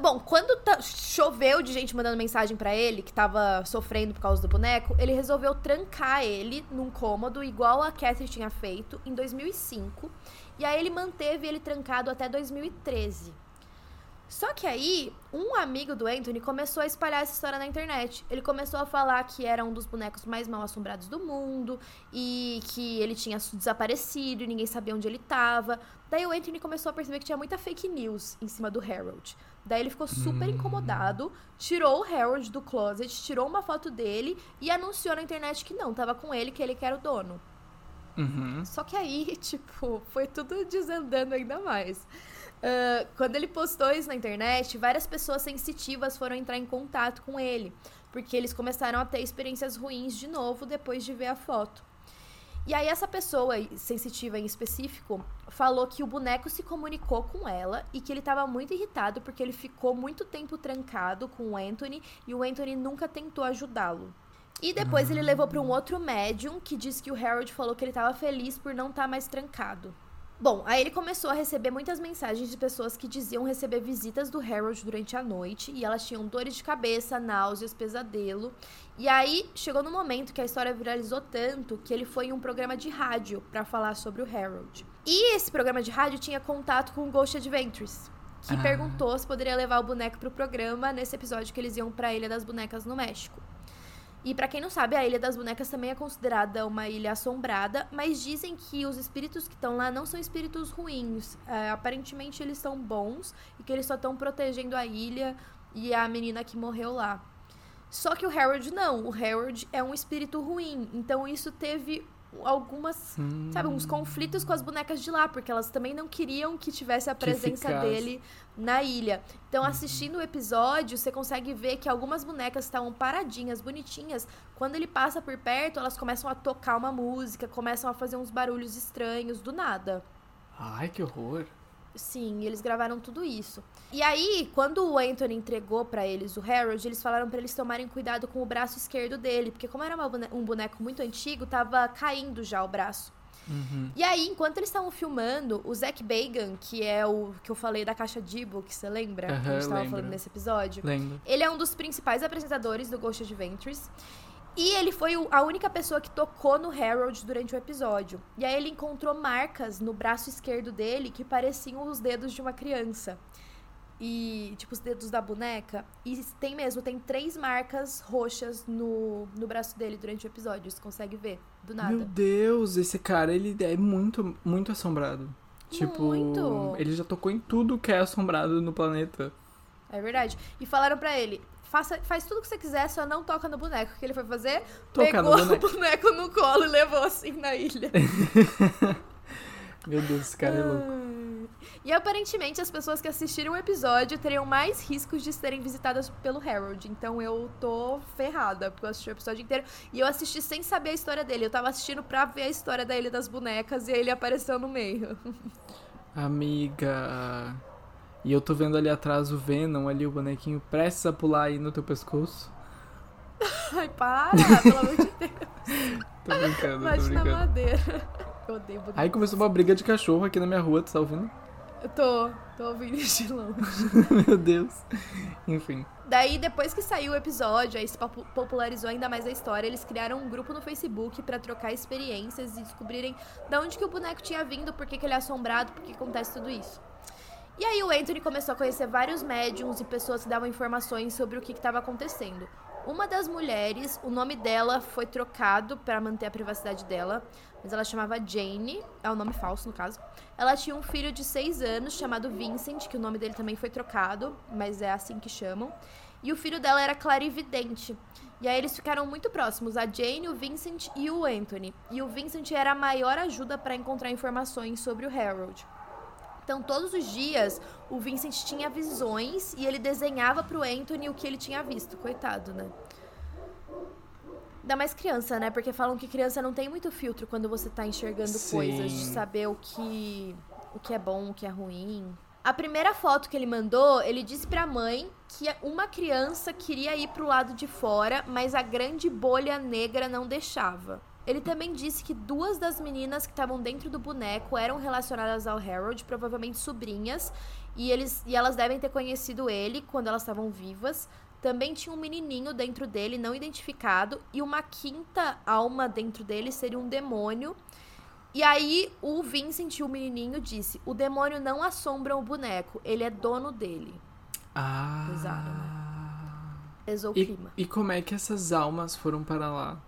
Bom, quando tá- choveu de gente mandando mensagem pra ele, que tava sofrendo por causa do boneco, ele resolveu trancar ele num cômodo, igual a Catherine tinha feito, em 2005. E aí ele manteve ele trancado até 2013. Só que aí, um amigo do Anthony começou a espalhar essa história na internet. Ele começou a falar que era um dos bonecos mais mal assombrados do mundo e que ele tinha desaparecido e ninguém sabia onde ele tava. Daí o Anthony começou a perceber que tinha muita fake news em cima do Harold. Daí ele ficou super incomodado, tirou o Harold do closet, tirou uma foto dele e anunciou na internet que não, tava com ele, que ele que era o dono. Uhum. Só que aí, tipo, foi tudo desandando ainda mais. Ah, quando ele postou isso na internet, várias pessoas sensitivas foram entrar em contato com ele, porque eles começaram a ter experiências ruins de novo depois de ver a foto. E aí essa pessoa sensitiva em específico falou que o boneco se comunicou com ela e que ele estava muito irritado porque ele ficou muito tempo trancado com o Anthony e o Anthony nunca tentou ajudá-lo. E depois ele levou para um outro médium que disse que o Harold falou que ele estava feliz por não estar mais trancado. Bom, aí ele começou a receber muitas mensagens de pessoas que diziam receber visitas do Harold durante a noite e elas tinham dores de cabeça, náuseas, pesadelo. E aí chegou no momento que a história viralizou tanto que ele foi em um programa de rádio para falar sobre o Harold. E esse programa de rádio tinha contato com o Ghost Adventures, que Ah. perguntou se poderia levar o boneco pro programa nesse episódio que eles iam pra Ilha das Bonecas no México. E pra quem não sabe, a Ilha das Bonecas também é considerada uma ilha assombrada, mas dizem que os espíritos que estão lá não são espíritos ruins. É, aparentemente eles são bons e que eles só estão protegendo a ilha e a menina que morreu lá. Só que o Harold não, o Harold é um espírito ruim, então isso teve algumas, Hum. sabe, uns conflitos com as bonecas de lá, porque elas também não queriam que tivesse a presença dele na ilha. Então, assistindo o episódio, você consegue ver que algumas bonecas estavam paradinhas, bonitinhas. Quando ele passa por perto, elas começam a tocar uma música, começam a fazer uns barulhos estranhos do nada. Ai, que horror. Sim, eles gravaram tudo isso. E aí, quando o Anthony entregou pra eles o Harold, eles falaram pra eles tomarem cuidado com o braço esquerdo dele, porque como era bone- um boneco muito antigo, tava caindo já o braço. Uhum. E aí, enquanto eles estavam filmando, o Zack Bagan, que é o que eu falei da caixa de que você lembra? que a gente tava lembro. falando nesse episódio. Lembro. Ele é um dos principais apresentadores do Ghost Adventures. E ele foi a única pessoa que tocou no Harold durante o episódio. E aí ele encontrou marcas no braço esquerdo dele que pareciam os dedos de uma criança. E, tipo, os dedos da boneca. E tem mesmo, tem três marcas roxas no, no braço dele durante o episódio. Você consegue ver, do nada. Meu Deus, esse cara, ele é muito, muito assombrado. Tipo, Muito. ele já tocou em tudo que é assombrado no planeta. É verdade. E falaram pra ele. Faça, faz tudo que você quiser, só não toca no boneco. O que ele foi fazer? Tocar Pegou o boneco no colo e levou assim na ilha. Meu Deus, esse cara é louco. E aparentemente as pessoas que assistiram o episódio teriam mais riscos de serem visitadas pelo Harold. Então eu tô ferrada, porque eu assisti o episódio inteiro. E eu assisti sem saber a história dele. Eu tava assistindo pra ver a história da Ilha das Bonecas e aí ele apareceu no meio. Amiga. E eu tô vendo ali atrás o Venom, ali o bonequinho prestes a pular aí no teu pescoço. Ai, para, pelo amor de Deus. Tô brincando, tô Bate na brincando. madeira. Eu odeio boneco. Aí começou uma briga de cachorro aqui na minha rua, tu tá ouvindo? Eu tô, tô ouvindo de longe. Meu Deus. Enfim. Daí, depois que saiu o episódio, aí se popu- popularizou ainda mais a história, eles criaram um grupo no Facebook pra trocar experiências e descobrirem de onde que o boneco tinha vindo, por que, que ele é assombrado, por que acontece tudo isso. E aí o Anthony começou a conhecer vários médiums e pessoas que davam informações sobre o que estava acontecendo. Uma das mulheres, o nome dela foi trocado para manter a privacidade dela, mas ela chamava Jane, é o nome falso no caso. Ela tinha um filho de 6 anos chamado Vincent, que o nome dele também foi trocado, mas é assim que chamam. E o filho dela era clarividente. E aí eles ficaram muito próximos, a Jane, o Vincent e o Anthony. E o Vincent era a maior ajuda para encontrar informações sobre o Harold. Então, todos os dias, o Vincent tinha visões e ele desenhava pro Anthony o que ele tinha visto. Coitado, né? Ainda mais criança, né? Porque falam que criança não tem muito filtro quando você tá enxergando Sim. coisas, de saber o que, o que é bom, o que é ruim. A primeira foto que ele mandou, ele disse pra mãe que uma criança queria ir pro lado de fora, mas a grande bolha negra não deixava. Ele também disse que duas das meninas que estavam dentro do boneco eram relacionadas ao Harold, provavelmente sobrinhas, e, eles, e elas devem ter conhecido ele quando elas estavam vivas. Também tinha um menininho dentro dele, não identificado, e uma quinta alma dentro dele seria um demônio. E aí o Vincent, o menininho, disse: o demônio não assombra o boneco, ele é dono dele. Ah. Pesado, Pesou o clima. e como é que essas almas foram para lá?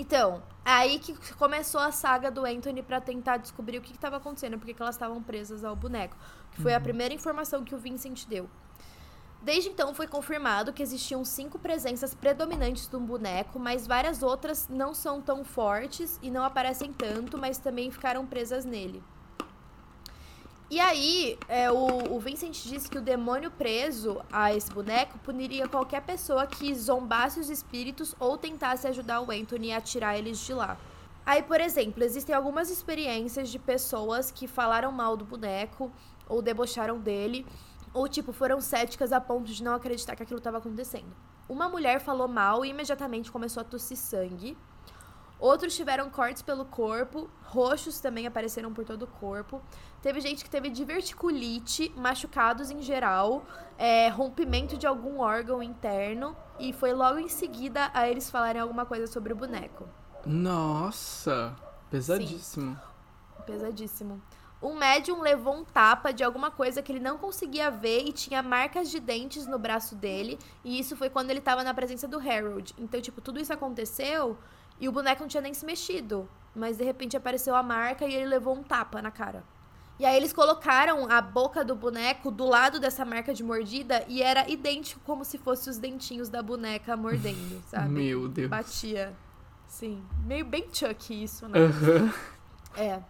Então, aí que começou a saga do Anthony pra tentar descobrir o que estava acontecendo, porque que elas estavam presas ao boneco. Que foi a primeira informação que o Vincent deu. Desde então foi confirmado que existiam cinco presenças predominantes do boneco, mas várias outras não são tão fortes e não aparecem tanto, mas também ficaram presas nele. E aí, é, o, o Vincent disse que o demônio preso a esse boneco puniria qualquer pessoa que zombasse os espíritos ou tentasse ajudar o Anthony a tirar eles de lá. Aí, por exemplo, existem algumas experiências de pessoas que falaram mal do boneco ou debocharam dele, ou tipo, foram céticas a ponto de não acreditar que aquilo estava acontecendo. Uma mulher falou mal e imediatamente começou a tossir sangue. Outros tiveram cortes pelo corpo, roxos também apareceram por todo o corpo. Teve gente que teve diverticulite, machucados em geral, é, rompimento de algum órgão interno. E foi logo em seguida a eles falarem alguma coisa sobre o boneco. Nossa, pesadíssimo. Pesadíssimo. Um médium levou um tapa de alguma coisa que ele não conseguia ver e tinha marcas de dentes no braço dele. E isso foi quando ele tava na presença do Harold. Então, tipo, tudo isso aconteceu e o boneco não tinha nem se mexido. Mas de repente apareceu a marca e ele levou um tapa na cara. E aí eles colocaram a boca do boneco do lado dessa marca de mordida e era idêntico como se fosse os dentinhos da boneca mordendo, sabe? Meu Deus. Batia. Sim. Meio bem Chuck isso, né? Aham. É.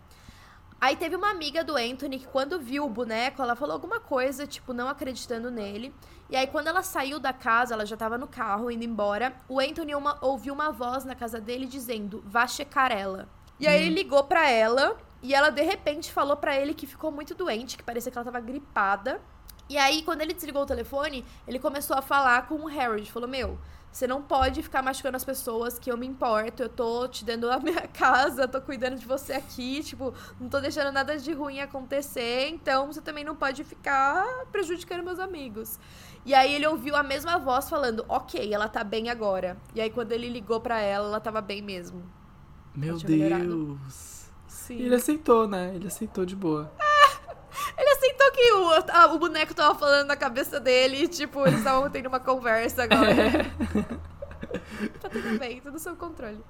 Aí teve uma amiga do Anthony que quando viu o boneco, ela falou alguma coisa, tipo, não acreditando nele. E aí quando ela saiu da casa, ela já tava no carro indo embora, o Anthony uma- ouviu uma voz na casa dele dizendo: "Vá checar ela". E aí ele ligou pra ela e ela de repente falou pra ele que ficou muito doente, que parecia que ela tava gripada. E aí, quando ele desligou o telefone, ele começou a falar com o Harold. Falou: Meu, você não pode ficar machucando as pessoas que eu me importo. Eu tô te dando a minha casa, tô cuidando de você aqui. Tipo, não tô deixando nada de ruim acontecer. Então você também não pode ficar prejudicando meus amigos. E aí ele ouviu a mesma voz falando: Ok, ela tá bem agora. E aí, quando ele ligou pra ela, ela tava bem mesmo. Meu melhorado. Deus. Sim. E ele aceitou, né? Ele aceitou de boa. Ele aceitou que o, a- o boneco tava falando na cabeça dele e, tipo, eles estavam tendo uma conversa agora. tá tudo bem, tudo sob controle.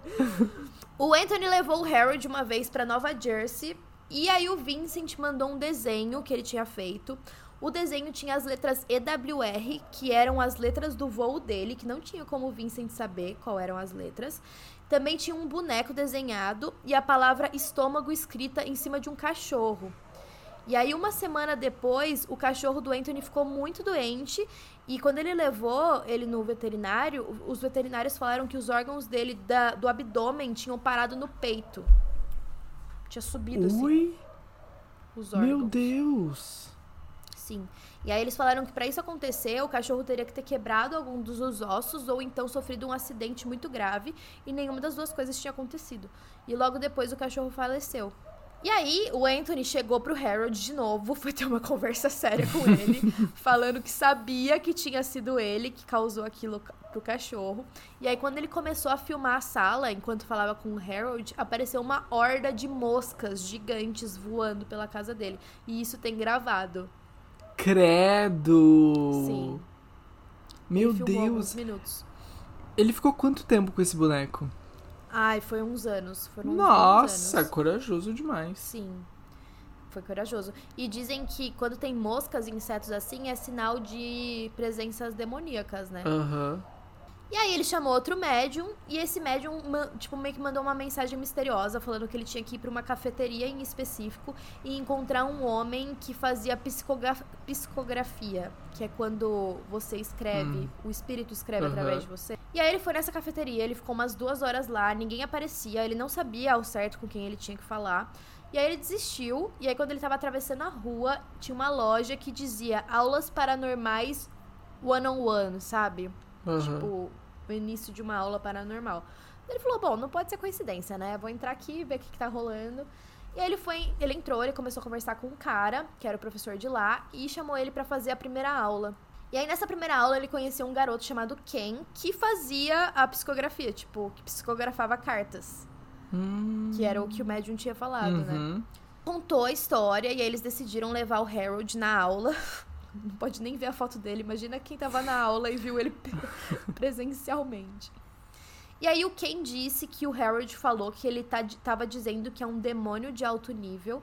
O Anthony levou o Harold uma vez pra Nova Jersey e aí o Vincent mandou um desenho que ele tinha feito. O desenho tinha as letras EWR, que eram as letras do voo dele, que não tinha como o Vincent saber qual eram as letras. Também tinha um boneco desenhado e a palavra estômago escrita em cima de um cachorro. E aí, uma semana depois, o cachorro do Anthony ficou muito doente. E quando ele levou ele no veterinário, os veterinários falaram que os órgãos dele da- do abdômen tinham parado no peito. Tinha subido, assim, Ui, os órgãos. meu Deus. Sim. E aí eles falaram que pra isso acontecer, o cachorro teria que ter quebrado algum dos os ossos ou então sofrido um acidente muito grave e nenhuma das duas coisas tinha acontecido. E logo depois o cachorro faleceu. E aí, o Anthony chegou pro Harold de novo, foi ter uma conversa séria com ele, falando que sabia que tinha sido ele que causou aquilo pro cachorro. E aí, quando ele começou a filmar a sala, enquanto falava com o Harold, apareceu uma horda de moscas gigantes voando pela casa dele. E isso tem gravado. Credo! Sim. Meu Deus. Ele ficou quanto tempo com esse boneco? Ai, foi uns anos. Foram uns Nossa, anos. corajoso demais. Sim. Foi corajoso. E dizem que quando tem moscas e insetos assim, é sinal de presenças demoníacas, né? Aham. E aí ele chamou outro médium, e esse médium, tipo, meio que mandou uma mensagem misteriosa, falando que ele tinha que ir pra uma cafeteria em específico e encontrar um homem que fazia psicogra- psicografia, que é quando você escreve, Hum. o espírito escreve Aham. através de você. E aí ele foi nessa cafeteria, ele ficou umas duas horas lá, ninguém aparecia, ele não sabia ao certo com quem ele tinha que falar. E aí ele desistiu, e aí quando ele tava atravessando a rua, tinha uma loja que dizia aulas paranormais one-on-one, sabe? Tipo, o início de uma aula paranormal. Ele falou, bom, não pode ser coincidência, né? Vou entrar aqui, ver o que, que tá rolando. E aí ele foi, ele entrou, ele começou a conversar com um cara, que era o professor de lá, e chamou ele pra fazer a primeira aula. E aí nessa primeira aula ele conheceu um garoto chamado Ken, que fazia a psicografia, tipo, que psicografava cartas, Hum. que era o que o médium tinha falado, né? Uhum. contou a história e aí eles decidiram levar o Harold na aula. Não pode nem ver a foto dele. Imagina quem tava na aula e viu ele presencialmente. E aí o Ken disse que o Harold falou que ele tá, tava dizendo que é um demônio de alto nível.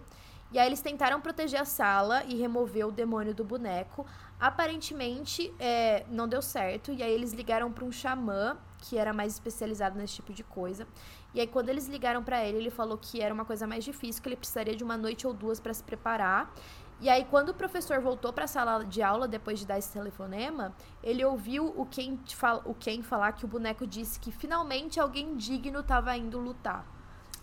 E aí eles tentaram proteger a sala e remover o demônio do boneco. Aparentemente, é, não deu certo. E aí eles ligaram para um xamã, que era mais especializado nesse tipo de coisa. E aí quando eles ligaram para ele, ele falou que era uma coisa mais difícil, que ele precisaria de uma noite ou duas para se preparar. E aí quando o professor voltou para a sala de aula depois de dar esse telefonema, ele ouviu o Ken, fal o Ken falar que o boneco disse que finalmente alguém digno estava indo lutar.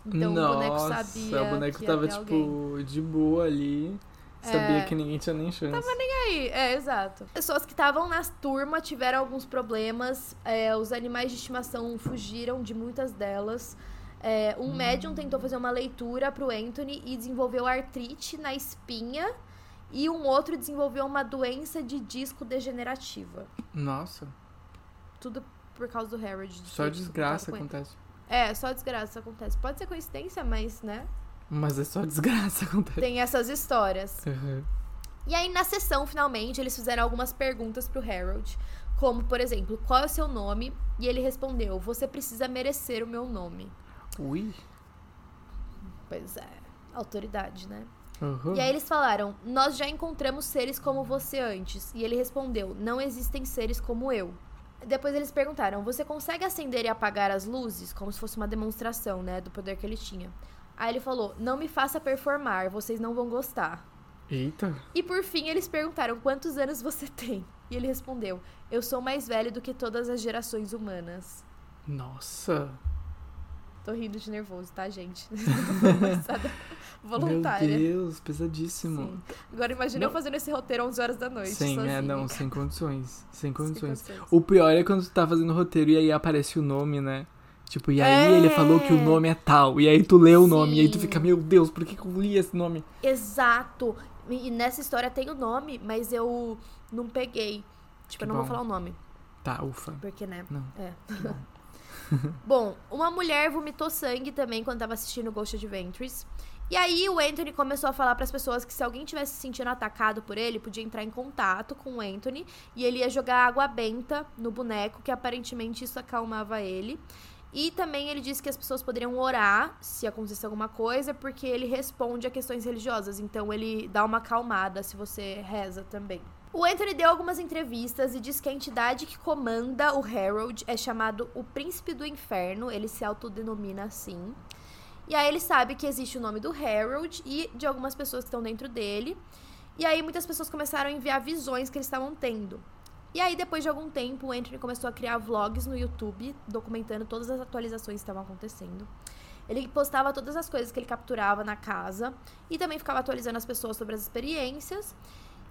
Então Nossa, o boneco sabia o boneco tava, ter tipo, alguém. de boa ali. Sabia É. que ninguém tinha nem chance. E aí, é, exato. Pessoas que estavam na turma tiveram alguns problemas. é, os animais de estimação fugiram de muitas delas. É, um médium tentou fazer uma leitura pro Anthony e desenvolveu artrite na espinha. E um outro desenvolveu uma doença de disco degenerativa. Nossa, Tudo por causa do Harold. de só desgraça acontece. É, só desgraça acontece. Pode ser coincidência, mas, né? Mas é só desgraça acontece. Tem essas histórias. Uhum. E aí, na sessão, finalmente, eles fizeram algumas perguntas pro Harold. Como, por exemplo, qual é o seu nome? E ele respondeu: Você precisa merecer o meu nome. Ui. Pois é, autoridade, né? Uhum. E aí eles falaram: Nós já encontramos seres como você antes. E ele respondeu: Não existem seres como eu. Depois eles perguntaram: Você consegue acender e apagar as luzes? Como se fosse uma demonstração, né? Do poder que ele tinha. Aí ele falou: Não me faça performar, vocês não vão gostar. Eita. E por fim eles perguntaram quantos anos você tem. E ele respondeu: Eu sou mais velho do que todas as gerações humanas. Nossa. Tô rindo de nervoso, tá, gente? Voluntária. Meu Deus, pesadíssimo. Sim. Agora imagina eu Não. fazendo esse roteiro 11 horas da noite. Sim, sozinha. é, não, sem condições. Sem condições. condições. O pior é quando tu tá fazendo roteiro e aí aparece o nome, né? Tipo, e aí É. ele falou que o nome é tal. E aí tu lê o nome. E aí tu Sim. fica, meu Deus, por que, que eu li esse nome? Exato. E nessa história tem o nome, mas eu não peguei. Tipo, Que eu não bom. vou falar o nome. Tá, ufa. Porque, né? Não. É. Bom, uma mulher vomitou sangue também quando tava assistindo Ghost Adventures. E aí o Anthony começou a falar para as pessoas que se alguém tivesse se sentindo atacado por ele, podia entrar em contato com o Anthony e ele ia jogar água benta no boneco, que aparentemente isso acalmava ele. E também ele disse que as pessoas poderiam orar se acontecesse alguma coisa, porque ele responde a questões religiosas. Então ele dá uma acalmada se você reza também. O Anthony deu algumas entrevistas e diz que a entidade que comanda o Harold é chamado o Príncipe do Inferno, ele se autodenomina assim. E aí ele sabe que existe o nome do Harold e de algumas pessoas que estão dentro dele. E aí muitas pessoas começaram a enviar visões que eles estavam tendo. E aí, depois de algum tempo, o Anthony começou a criar vlogs no YouTube, documentando todas as atualizações que estavam acontecendo. Ele postava todas as coisas que ele capturava na casa e também ficava atualizando as pessoas sobre as experiências.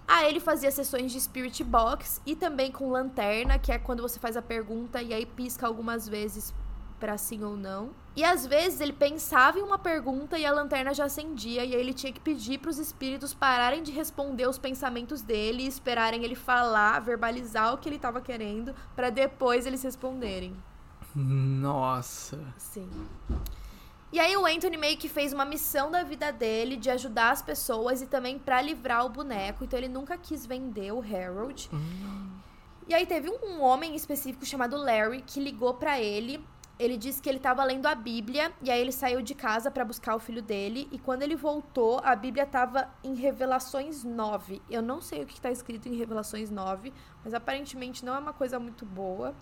Aí ele fazia sessões de Spirit Box e também com lanterna, que é quando você faz a pergunta e aí pisca algumas vezes para sim ou não. E às vezes ele pensava em uma pergunta e a lanterna já acendia e aí ele tinha que pedir para os espíritos pararem de responder os pensamentos dele e esperarem ele falar, verbalizar o que ele estava querendo para depois eles responderem. Nossa. Sim. E aí o Anthony meio que fez uma missão da vida dele de ajudar as pessoas e também para livrar o boneco. Então ele nunca quis vender o Harold. Hum. E aí teve um homem específico chamado Larry que ligou para ele. Ele disse que ele estava lendo a Bíblia e aí ele saiu de casa para buscar o filho dele e quando ele voltou, a Bíblia estava em Revelações 9. Eu não sei o que está escrito em Revelações 9, mas aparentemente não é uma coisa muito boa.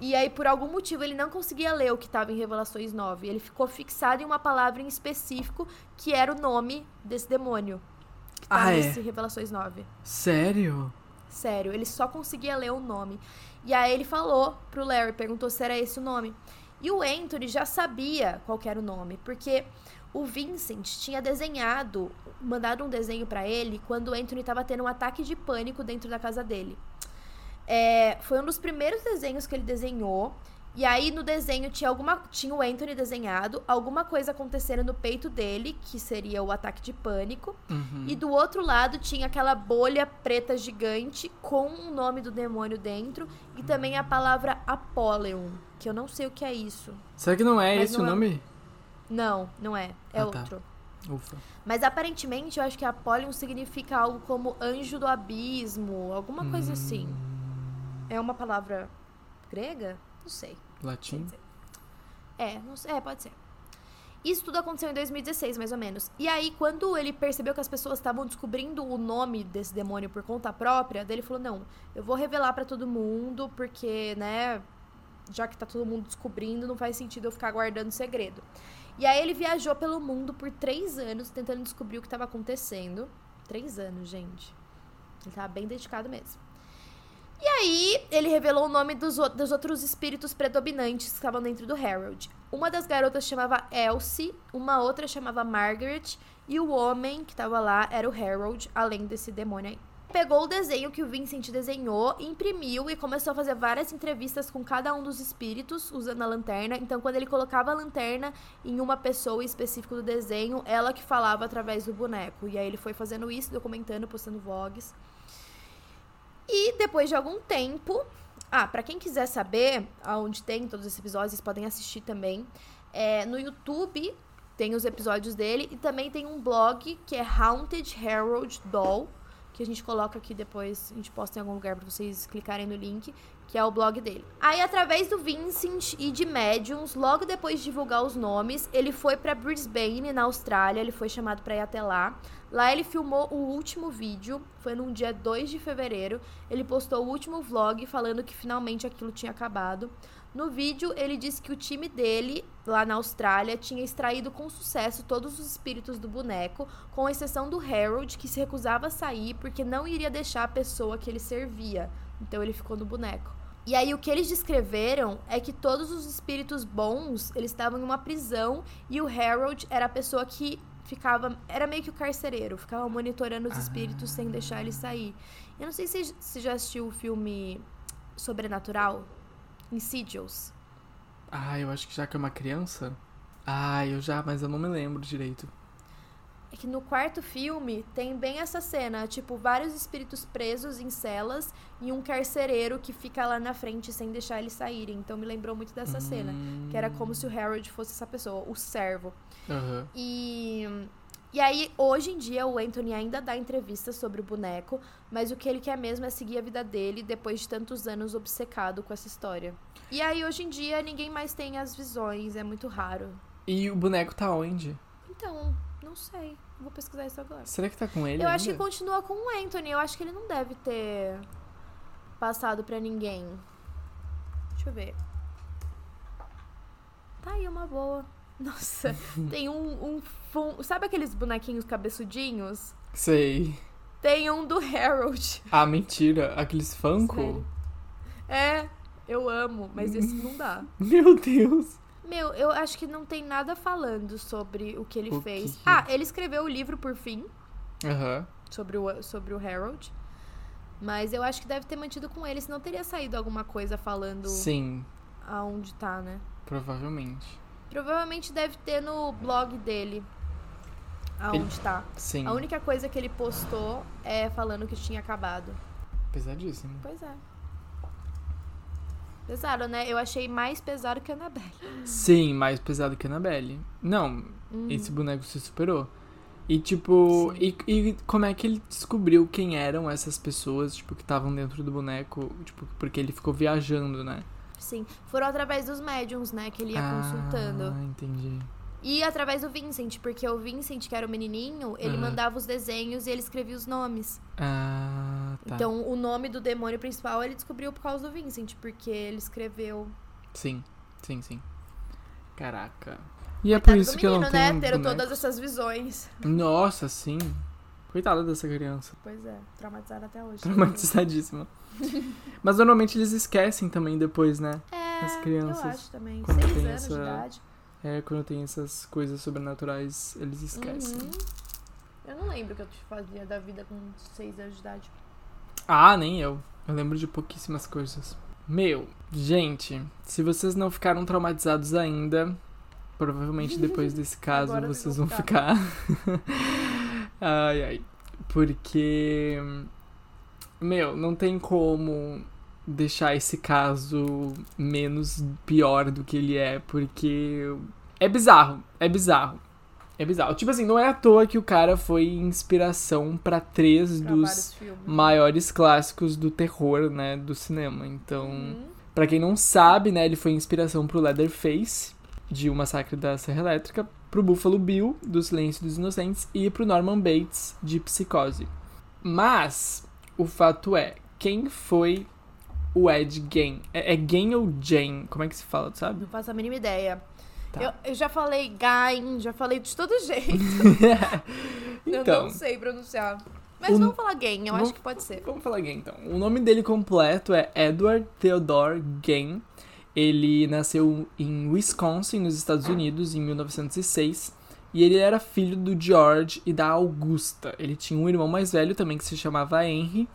E aí, por algum motivo, ele não conseguia ler o que estava em Revelações 9. Ele ficou fixado em uma palavra em específico, que era o nome desse demônio. Que tá Ah, é? nesse Revelações 9. Sério? Sério, ele só conseguia ler o nome. E aí ele falou pro Larry, perguntou se era esse o nome. E o Anthony já sabia qual que era o nome, porque o Vincent tinha desenhado, mandado um desenho pra ele quando o Anthony tava tendo um ataque de pânico dentro da casa dele. É, foi um dos primeiros desenhos que ele desenhou. E aí no desenho tinha alguma tinha o Anthony desenhado, alguma coisa acontecendo no peito dele, que seria o ataque de pânico. Uhum. E do outro lado tinha aquela bolha preta gigante com o nome do demônio dentro e também a palavra Apollyon, que eu não sei o que é isso. Será que não é Mas esse não o é- nome? Não, não é, é Ah, tá. outro. Ufa. Mas aparentemente eu acho que Apollyon significa algo como anjo do abismo, alguma coisa assim. É uma palavra grega? Não sei. Latim? É, não sei, é, pode ser. Isso tudo aconteceu em 2016, mais ou menos. E aí, quando ele percebeu que as pessoas estavam descobrindo o nome desse demônio por conta própria, daí ele falou: "Não, eu vou revelar pra todo mundo, porque, né, já que tá todo mundo descobrindo, não faz sentido eu ficar guardando segredo". E aí ele viajou pelo mundo por três anos tentando descobrir o que estava acontecendo. Três anos, gente. Ele tava bem dedicado mesmo. E aí, ele revelou o nome dos, dos outros espíritos predominantes que estavam dentro do Harold. Uma das garotas chamava Elsie, uma outra chamava Margaret, e o homem que tava lá era o Harold, além desse demônio aí. Pegou o desenho que o Vincent desenhou, imprimiu e começou a fazer várias entrevistas com cada um dos espíritos, usando a lanterna. Então, quando ele colocava a lanterna em uma pessoa específica do desenho, ela que falava através do boneco. E aí ele foi fazendo isso, documentando, postando vlogs. E depois de algum tempo. Ah, pra quem quiser saber aonde tem todos esses episódios, vocês podem assistir também. É, no YouTube tem os episódios dele e também tem um blog que é Haunted Herald Doll, que a gente coloca aqui depois, a gente posta em algum lugar pra vocês clicarem no link, que é o blog dele. Aí, através do Vincent e de Mediums, logo depois de divulgar os nomes, ele foi pra Brisbane, na Austrália, ele foi chamado pra ir até lá. Lá ele filmou o último vídeo, foi num dia 2 de fevereiro. Ele postou o último vlog falando que finalmente aquilo tinha acabado. No vídeo, ele disse que o time dele, lá na Austrália, tinha extraído com sucesso todos os espíritos do boneco, com exceção do Harold, que se recusava a sair porque não iria deixar a pessoa que ele servia. Então ele ficou no boneco. E aí o que eles descreveram é que todos os espíritos bons, eles estavam em uma prisão e o Harold era a pessoa que ficava, era meio que o carcereiro, ficava monitorando os espíritos sem deixar eles sair. Eu não sei se você já assistiu o filme Sobrenatural, Insidious. Ah, eu acho que já que é uma criança. Ah, eu já, mas eu não me lembro direito. É que no quarto filme tem bem essa cena, tipo, vários espíritos presos em celas e um carcereiro que fica lá na frente sem deixar eles saírem. Então me lembrou muito dessa cena, que era como se o Harold fosse essa pessoa, o servo. Aham. E e aí, hoje em dia, o Anthony ainda dá entrevistas sobre o boneco, mas o que ele quer mesmo é seguir a vida dele depois de tantos anos obcecado com essa história. E aí, hoje em dia, ninguém mais tem as visões, é muito raro. E o boneco tá onde? Então, não sei. Vou pesquisar isso agora. Será que tá com ele? Eu acho que ainda? continua com o Anthony. Eu acho que ele não deve ter passado pra ninguém. Deixa eu ver. Tá aí uma boa. Nossa, tem um, um fun... Sabe aqueles bonequinhos cabeçudinhos? Sei. Tem um do Harold. Ah, mentira. Aqueles Funko? Sério? É, eu amo, mas esse não dá. Meu Deus. Meu, eu acho que não tem nada falando sobre o que ele O fez. que- Ah, ele escreveu o livro por fim. Aham. sobre o, sobre o Harold. Mas eu acho que deve ter mantido com ele, senão teria saído alguma coisa falando Sim. aonde tá, né? Provavelmente. Provavelmente deve ter no blog dele. Aonde Ele- tá. Sim. A única coisa que ele postou é falando que tinha acabado. Pesadíssimo. Pois é. Pesado, né? Eu achei mais pesado que a Annabelle. Sim, mais pesado que a Annabelle. Não, Uhum. esse boneco se superou. E tipo, e, e como é que ele descobriu quem eram essas pessoas, tipo, que estavam dentro do boneco? Tipo, porque ele ficou viajando, né? Sim. Foram através dos médiums, né? Que ele ia consultando. Ah, entendi. E através do Vincent, porque o Vincent, que era o menininho, ele Aham. mandava os desenhos e ele escrevia os nomes. Ah, tá. Então, o nome do demônio principal ele descobriu por causa do Vincent, porque ele escreveu. Sim, sim, sim. Caraca. E é por isso do que eu não menino, tenho né? Ter todas essas visões. Nossa, sim. Coitada dessa criança. Pois é, traumatizada até hoje. Traumatizadíssima. Mas normalmente eles esquecem também depois, né? É, As crianças, eu acho também. quando Seis tem anos de essa- idade. É, quando tem essas coisas sobrenaturais, eles esquecem. Uhum. Eu não lembro o que eu te fazia da vida com seis anos de idade. Ah, nem eu. Eu lembro de pouquíssimas coisas. Meu, gente, se vocês não ficaram traumatizados ainda, provavelmente depois desse caso Agora vocês vão vão ficar. ai, ai. Porque. Meu, não tem como deixar esse caso menos pior do que ele é, porque. É bizarro, é bizarro. É bizarro. Tipo assim, não é à toa que o cara foi inspiração pra três Pra dos maiores clássicos do terror, né, do cinema. Então, Uhum. pra quem não sabe, né, ele foi inspiração pro Leatherface de O Massacre da Serra Elétrica, pro Buffalo Bill do Silêncio dos Inocentes e pro Norman Bates de Psicose. Mas o fato é, quem foi o Ed Gein? É, é Gein ou Jane? Como é que se fala, tu sabe? Não faço a mínima ideia. Tá. Eu, eu já falei Gain, já falei de todo jeito. eu então, não sei pronunciar. Mas O- vamos falar Gain, eu vamos- acho que pode ser. Vamos falar Gain então. O nome dele completo é Edward Theodore Gain. Ele nasceu em Wisconsin, nos Estados Unidos, em 1906. E ele era filho do George e da Augusta. Ele tinha um irmão mais velho também que se chamava Henry.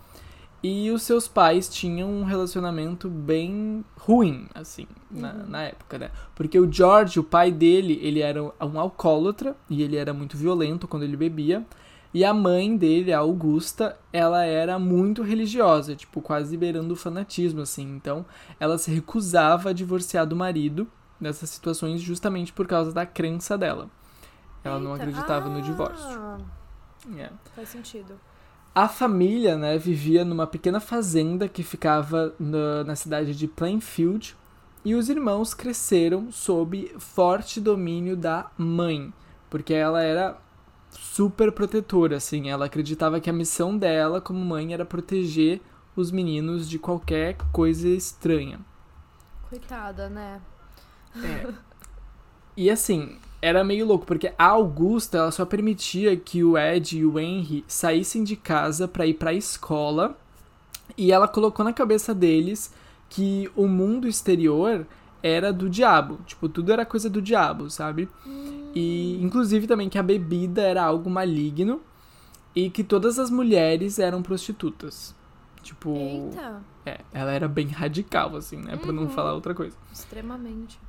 E os seus pais tinham um relacionamento bem ruim, assim, na, Uhum. na época, né? Porque o George, o pai dele, ele era um alcoólatra e ele era muito violento quando ele bebia. E a mãe dele, a Augusta, ela era muito religiosa, tipo, quase beirando o fanatismo, assim. Então, ela se recusava a divorciar do marido nessas situações justamente por causa da crença dela. Ela não Eita, acreditava no ah, divórcio. É. Faz sentido. A família, né, vivia numa pequena fazenda que ficava na, na cidade de Plainfield e os irmãos cresceram sob forte domínio da mãe, porque ela era super protetora, assim, ela acreditava que a missão dela como mãe era proteger os meninos de qualquer coisa estranha. Coitada, né? É. E assim, era meio louco, porque a Augusta ela só permitia que o Ed e o Henry saíssem de casa pra ir pra escola. E ela colocou na cabeça deles que o mundo exterior era do diabo. Tipo, tudo era coisa do diabo, sabe? E inclusive também que a bebida era algo maligno e que todas as mulheres eram prostitutas. Tipo, Eita, é, ela era bem radical, assim, né? Pra não Uhum. falar outra coisa. extremamente.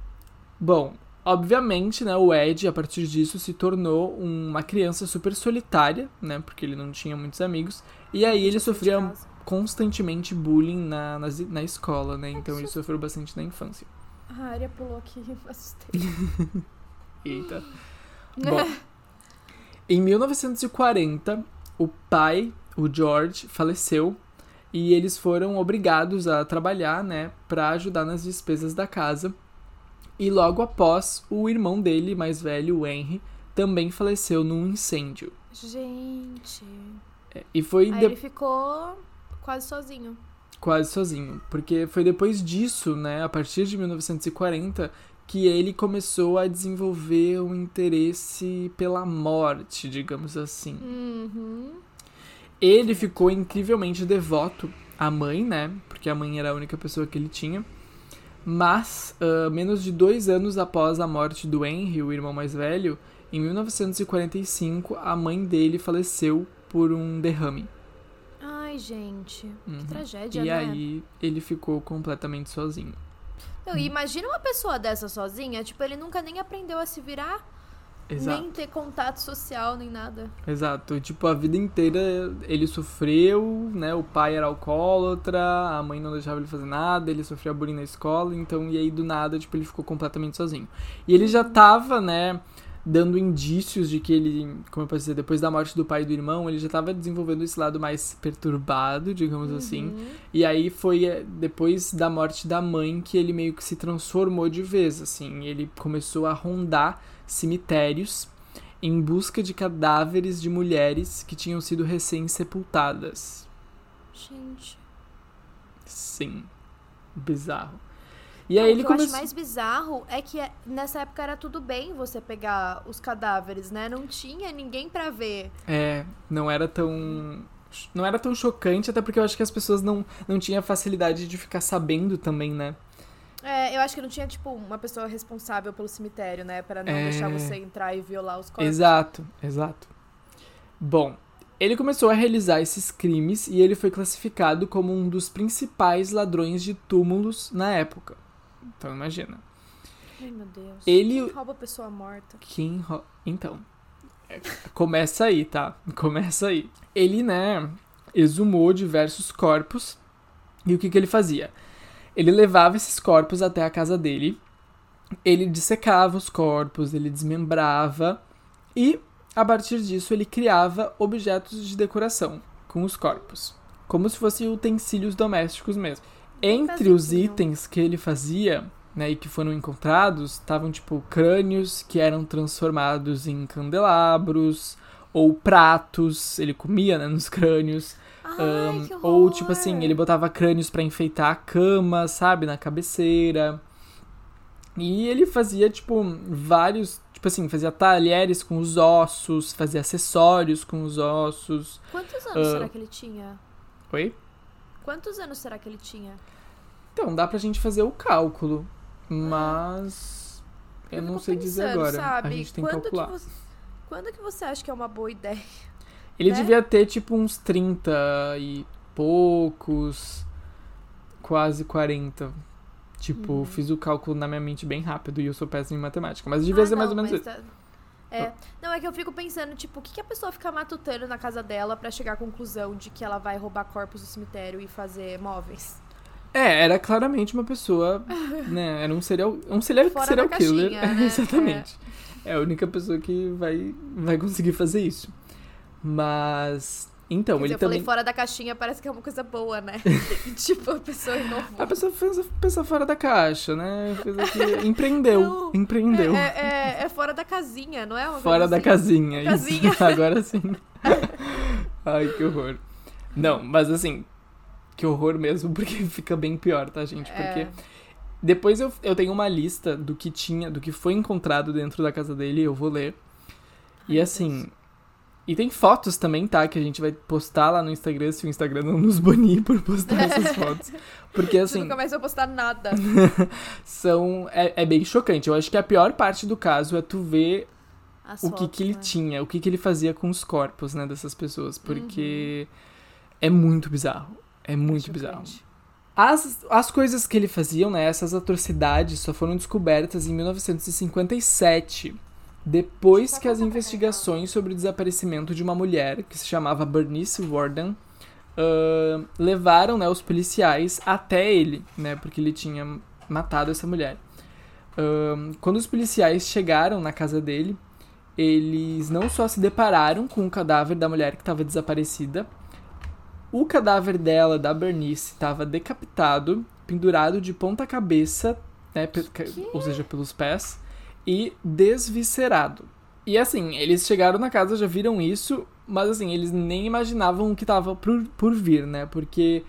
Bom, obviamente, né, o Ed, a partir disso, se tornou uma criança super solitária, né, porque ele não tinha muitos amigos, e aí ele sofria constantemente bullying na, na, na escola, né, então ele sofreu bastante na infância. Ah, a Arya pulou aqui, assustei. Eita. Bom, em 1940, o pai, o George, faleceu e eles foram obrigados a trabalhar, né, para ajudar nas despesas da casa. E logo após, o irmão dele, mais velho, o Henry, também faleceu num incêndio. Gente. É, E foi Aí de- ele ficou quase sozinho. quase sozinho, porque foi depois disso, né, a partir de 1940, que ele começou a desenvolver um interesse pela morte, digamos assim. Uhum. Ele ficou incrivelmente devoto à mãe, né? Porque a mãe era a única pessoa que ele tinha. Mas, ah, menos de dois anos após a morte do Henry, o irmão mais velho, em 1945, a mãe dele faleceu por um derrame. Ai, gente. Uhum. Que tragédia, E né? aí ele ficou completamente sozinho. Não, e imagina uma pessoa dessa sozinha, tipo, ele nunca nem aprendeu a se virar, Exato. nem ter contato social, nem nada. Exato. Tipo, a vida inteira ele sofreu, né? O pai era alcoólatra, a mãe não deixava ele fazer nada, ele sofria bullying na escola, então, e aí do nada, tipo, ele ficou completamente sozinho. E ele já tava, né, dando indícios de que ele, como eu posso dizer, depois da morte do pai e do irmão, ele já tava desenvolvendo esse lado mais perturbado, digamos assim. Uhum. E aí foi eh, depois da morte da mãe que ele meio que se transformou de vez, assim. Ele começou a rondar cemitérios em busca de cadáveres de mulheres que tinham sido recém-sepultadas. Gente. Sim. Bizarro. E aí Não, ele o que eu começou. acho mais bizarro é que é- nessa época era tudo bem você pegar os cadáveres, né? Não tinha ninguém pra ver. É, não era tão. Não era tão chocante, até porque eu acho que as pessoas não, não tinham a facilidade de ficar sabendo também, né? É, eu acho que não tinha, tipo, uma pessoa responsável pelo cemitério, né? Pra não É. deixar você entrar e violar os corpos. Exato, exato. Bom, ele começou a realizar esses crimes e ele foi classificado como um dos principais ladrões de túmulos na época. Então imagina. Ai, meu Deus. Ele- Quem rouba pessoa morta? Quem ro- Então, é, começa aí, tá? Começa aí. Ele, né, exumou diversos corpos e o que que ele fazia? Ele levava esses corpos até a casa dele, ele dissecava os corpos, ele desmembrava e, a partir disso, ele criava objetos de decoração com os corpos, como se fossem utensílios domésticos mesmo. Entre os itens que ele fazia, né, e que foram encontrados, estavam tipo crânios que eram transformados em candelabros ou pratos, ele comia, né, nos crânios. Ai, que ou tipo assim, ele botava crânios pra enfeitar a cama, sabe, na cabeceira. E ele fazia tipo vários, tipo assim, fazia talheres com os ossos, fazia acessórios com os ossos. Quantos anos Ah. será que ele tinha? Oi? Quantos anos será que ele tinha? Então, dá pra gente fazer o cálculo, mas eu não fico sei dizer pensando, agora. Sabe? A gente tem que quando calcular. você... Quando que você acha que é uma boa ideia? Ele né? devia ter tipo uns 30 e poucos, quase 40. Tipo, Uhum. fiz o cálculo na minha mente bem rápido e eu sou péssimo em matemática. Mas devia Ah, ser mais não, ou menos isso. tá- É. Não, é que eu fico pensando, tipo, o que, que a pessoa fica matutando na casa dela pra chegar à conclusão de que ela vai roubar corpos do cemitério e fazer móveis? É, era claramente uma pessoa, né? Era um serial, um serial, Fora serial killer. caixinha, né? Exatamente. É. a única pessoa que vai, vai conseguir fazer isso. Mas. Então, ele dizer, eu falei também. fora da caixinha, parece que é uma coisa boa, né? tipo, a pessoa inovou. A pessoa fez a pessoa fora da caixa, né? Fez aqui, empreendeu. Não. Empreendeu. É, é- é fora da casinha, não é? Uma Fora da assim? casinha, isso. Casinha. Agora sim. Ai, que horror. Não, mas assim, que horror mesmo, porque fica bem pior, tá, gente? Porque É. depois eu, eu tenho uma lista do que tinha, do que foi encontrado dentro da casa dele, eu vou ler. Ai, E assim, Deus. e tem fotos também, tá? Que a gente vai postar lá no Instagram, se o Instagram não nos banir por postar essas fotos. Porque assim, nunca mais vai postar nada. são. É, é bem chocante. Eu acho que a pior parte do caso é tu ver As o que, fotos, que ele né? tinha, o que, que ele fazia com os corpos, né, dessas pessoas, porque Uhum. é muito bizarro. É muito bizarro. As, as coisas que ele fazia, né, essas atrocidades só foram descobertas em 1957, depois que as pra investigações sobre o desaparecimento de uma mulher, que se chamava Bernice Warden, ahn, levaram, né, os policiais até ele, né, porque ele tinha matado essa mulher. Ahn, quando os policiais chegaram na casa dele, eles não só se depararam com o cadáver da mulher que estava desaparecida, o cadáver dela, da Bernice, estava decapitado, pendurado de ponta cabeça, né, ca- ou seja, pelos pés, e desviscerado. E assim, eles chegaram na casa, já viram isso, mas assim, eles nem imaginavam o que estava por, por vir, né? Porque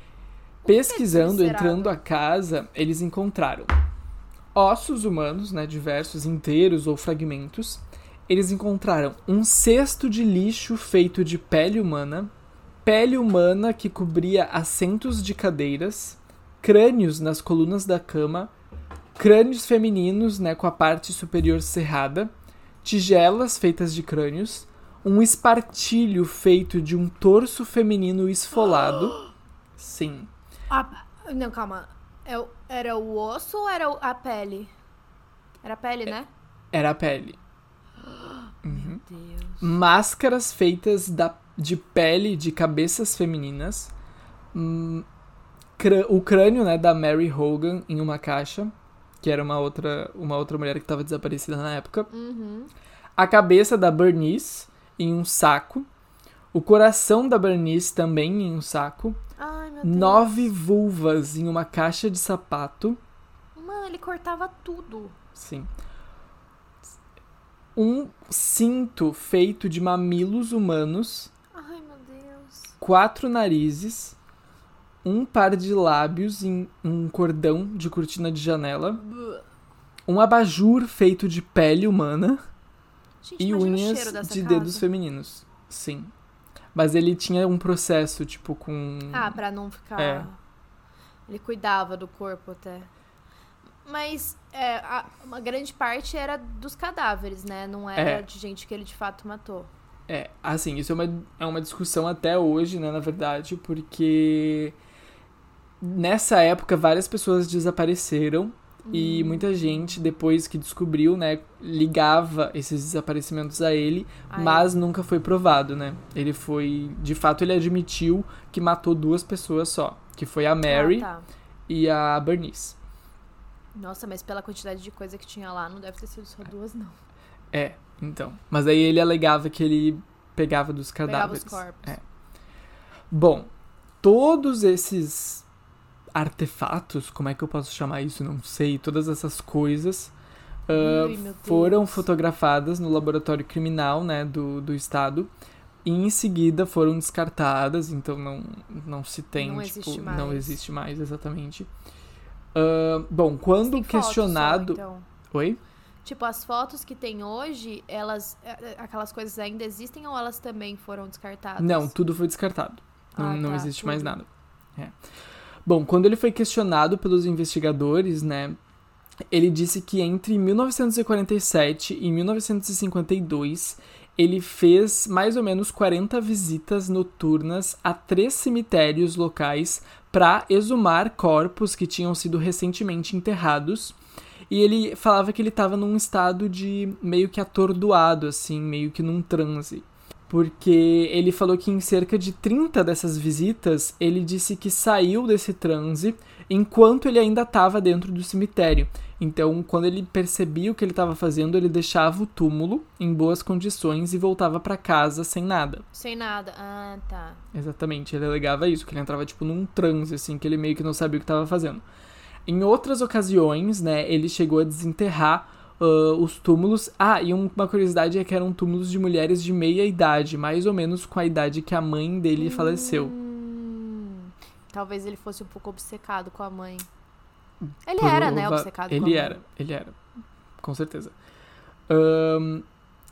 pesquisando, desviscerado? entrando a casa, eles encontraram ossos humanos, né, diversos, inteiros ou fragmentos. Eles encontraram um cesto de lixo feito de pele humana, pele humana que cobria assentos de cadeiras, crânios nas colunas da cama, crânios femininos, né, com a parte superior cerrada, tigelas feitas de crânios, um espartilho feito de um torso feminino esfolado. Sim. Ah, não, calma. É Era o osso ou era a pele? Era a pele, né? Era a pele. Uhum. Deus. Máscaras feitas da, de pele de cabeças femininas. Hum, o crânio, né, da Mary Hogan em uma caixa, que era uma outra, uma outra mulher que estava desaparecida na época. Uhum. A cabeça da Bernice em um saco. O coração da Bernice também em um saco. Ai. Nove vulvas em uma caixa de sapato. Mano, ele cortava tudo. Sim. Um cinto feito de mamilos humanos. Quatro narizes. Um par de lábios em um cordão de cortina de janela. Um abajur feito de pele humana. Gente, E unhas de casa. dedos femininos. Sim. Mas ele tinha um processo, tipo, com. Ah, pra não ficar. É. Ele cuidava do corpo até. Mas é, a- uma grande parte era dos cadáveres, né? Não era É. de gente que ele de fato matou. É, assim, isso é uma, é uma discussão até hoje, né, na verdade, porque nessa época várias pessoas desapareceram e Hum. muita gente, depois que descobriu, né, ligava esses desaparecimentos a ele, Ai. mas nunca foi provado, né? Ele foi, de fato, ele admitiu que matou duas pessoas só, que foi a Mary Ah, tá. e a Bernice. Nossa, mas pela quantidade de coisa que tinha lá, não deve ter sido só duas, não. É, então. Mas aí ele alegava que ele pegava dos Pegava os cadáveres. corpos. É. Bom, todos esses artefatos, como é que eu posso chamar isso? Não sei. Todas essas coisas Ui, meu foram fotografadas no laboratório criminal, né, do, do estado. E em seguida foram descartadas, então não, não se tem, Não tipo, existe não mais. existe mais exatamente. Ah, bom, quando questionado. Só, então. Oi? Tipo, as fotos que tem hoje, elas. é, é, Aquelas coisas ainda existem ou elas também foram descartadas? Não, tudo foi descartado. Não, Ah, não tá, existe mais tudo. nada. É. Bom, quando ele foi questionado pelos investigadores, né, ele disse que entre 1947 e 1952 ele fez mais ou menos 40 visitas noturnas a três cemitérios locais para exumar corpos que tinham sido recentemente enterrados. E ele falava que ele estava num estado de meio que atordoado, assim, meio que num transe porque ele falou que em cerca de 30 dessas visitas ele disse que saiu desse transe enquanto ele ainda estava dentro do cemitério. Então, quando ele percebia o que ele estava fazendo, ele deixava o túmulo em boas condições e voltava para casa sem nada. Sem nada. Ah, tá. Exatamente, ele alegava isso, que ele entrava tipo num transe assim, que ele meio que não sabia o que estava fazendo. Em outras ocasiões, né, ele chegou a desenterrar ah, os túmulos. Ah, e um- uma curiosidade é que eram túmulos de mulheres de meia idade, mais ou menos com a idade que a mãe dele faleceu. Hum, talvez ele fosse um pouco obcecado com a mãe. Ele Prova- era, né? Obcecado com a Ele mãe. era, ele era. Com certeza. Ahn,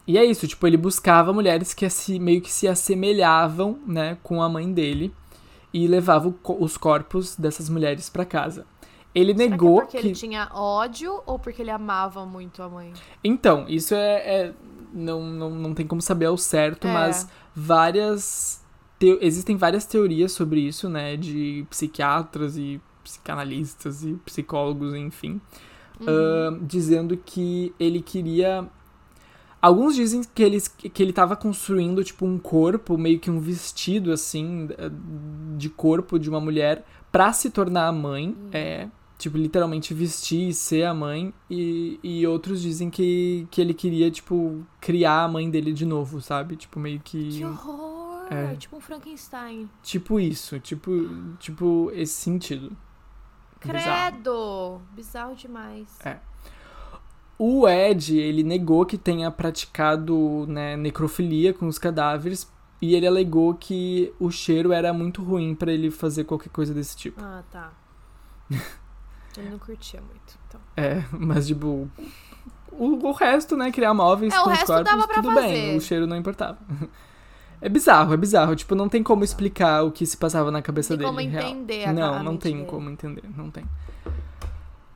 e é isso, tipo, ele buscava mulheres que se, meio que se assemelhavam, né, com a mãe dele e levava os corpos dessas mulheres pra casa. Ele Será que é negou porque ele tinha ódio ou porque ele amava muito a mãe? Então, isso é. é- não, não, não tem como saber ao certo, É. mas várias. teo- existem várias teorias sobre isso, né? De psiquiatras e psicanalistas e psicólogos, enfim. Uhum. ahn, dizendo que ele queria. Alguns dizem que ele, que ele tava construindo, tipo, um corpo, meio que um vestido, assim, de corpo de uma mulher pra se tornar a mãe. É. Tipo, literalmente vestir e ser a mãe. E, e outros dizem que, que ele queria, tipo, criar a mãe dele de novo, sabe? Tipo, meio que. Que horror! É. Tipo um Frankenstein. Tipo isso. Tipo, tipo esse sentido. Bizarro. Credo! Bizarro demais. É. O Ed, ele negou que tenha praticado né, necrofilia com os cadáveres e ele alegou que o cheiro era muito ruim pra ele fazer qualquer coisa desse tipo. Ah, tá. Ele não curtia muito. Então. É, mas tipo, o, o resto, né, criar móveis É, o com os resto corpos, dava pra tudo fazer. bem, o cheiro não importava. É bizarro, é bizarro, tipo, não tem como explicar o que se passava na cabeça tem dele, como real. entender a- Não, não tem dele. como entender, não tem.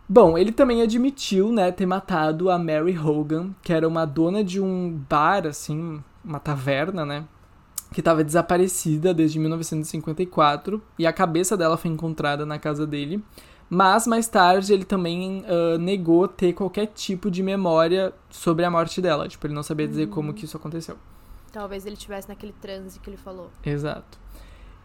Bom, ele também admitiu, né, ter matado a Mary Hogan, que era uma dona de um bar, assim, uma taverna, né, que estava desaparecida desde 1954, e a cabeça dela foi encontrada na casa dele, Mas mais tarde ele também uh, negou ter qualquer tipo de memória sobre a morte dela. Tipo, ele não sabia dizer como que isso aconteceu. Talvez ele tivesse naquele transe que ele falou. Exato.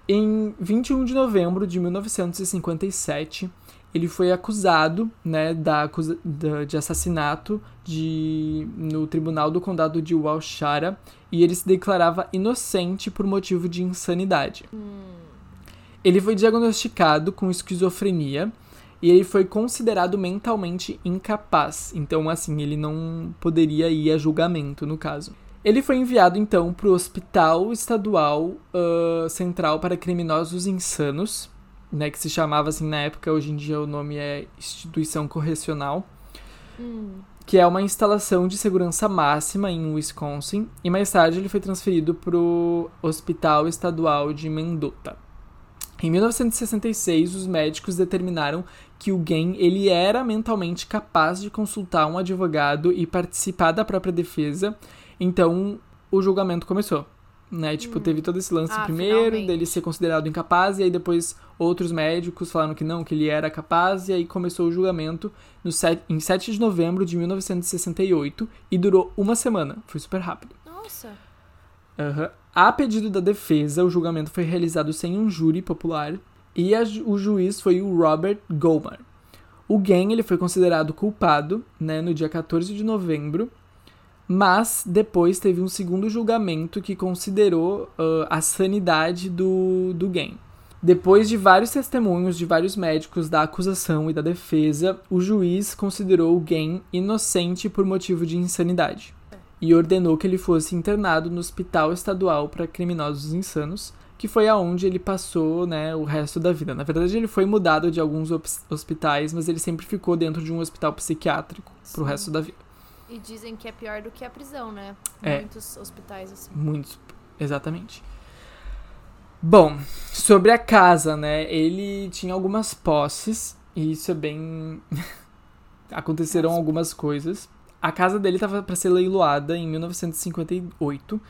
Em 21 de novembro de 1957, ele foi acusado né, da, da, de assassinato de, no tribunal do condado de Walshara e ele se declarava inocente por motivo de insanidade. Hum. Ele foi diagnosticado com esquizofrenia e ele foi considerado mentalmente incapaz. Então, assim, ele não poderia ir a julgamento no caso. Ele foi enviado então para o Hospital Estadual uh, Central para Criminosos Insanos, né, que se chamava assim na época, hoje em dia o nome é Instituição Correcional, hum. que é uma instalação de segurança máxima em Wisconsin, e mais tarde ele foi transferido para o Hospital Estadual de Mendota. Em 1966, os médicos determinaram que o Gain ele era mentalmente capaz de consultar um advogado e participar da própria defesa então, o julgamento começou. Né? Tipo, Hum. teve todo esse lance Ah, primeiro, finalmente. dele ser considerado incapaz, e aí depois outros médicos falaram que não, que ele era capaz, e aí começou o julgamento no set, em 7 de novembro de 1968 e durou uma semana. Foi super rápido. Nossa. Aham. A pedido da defesa, o julgamento foi realizado sem um júri popular e a o juiz foi o Robert Goldman. O Gang ele foi considerado culpado né, no dia 14 de novembro, mas depois teve um segundo julgamento que considerou ah, a sanidade do, do Gang. Depois de vários testemunhos de vários médicos da acusação e da defesa, o juiz considerou o Gang inocente por motivo de insanidade e ordenou que ele fosse internado no Hospital Estadual para Criminosos Insanos, que foi aonde ele passou, né, o resto da vida. Na verdade, ele foi mudado de alguns hos- hospitais, mas ele sempre ficou dentro de um hospital psiquiátrico pro Sim. resto da vida. E dizem que é pior do que a prisão, né? É. Muitos hospitais assim. Muitos, exatamente. Bom, sobre a casa, né? Ele tinha algumas posses e isso é bem aconteceram algumas coisas. A casa dele estava para ser leiloada em 1958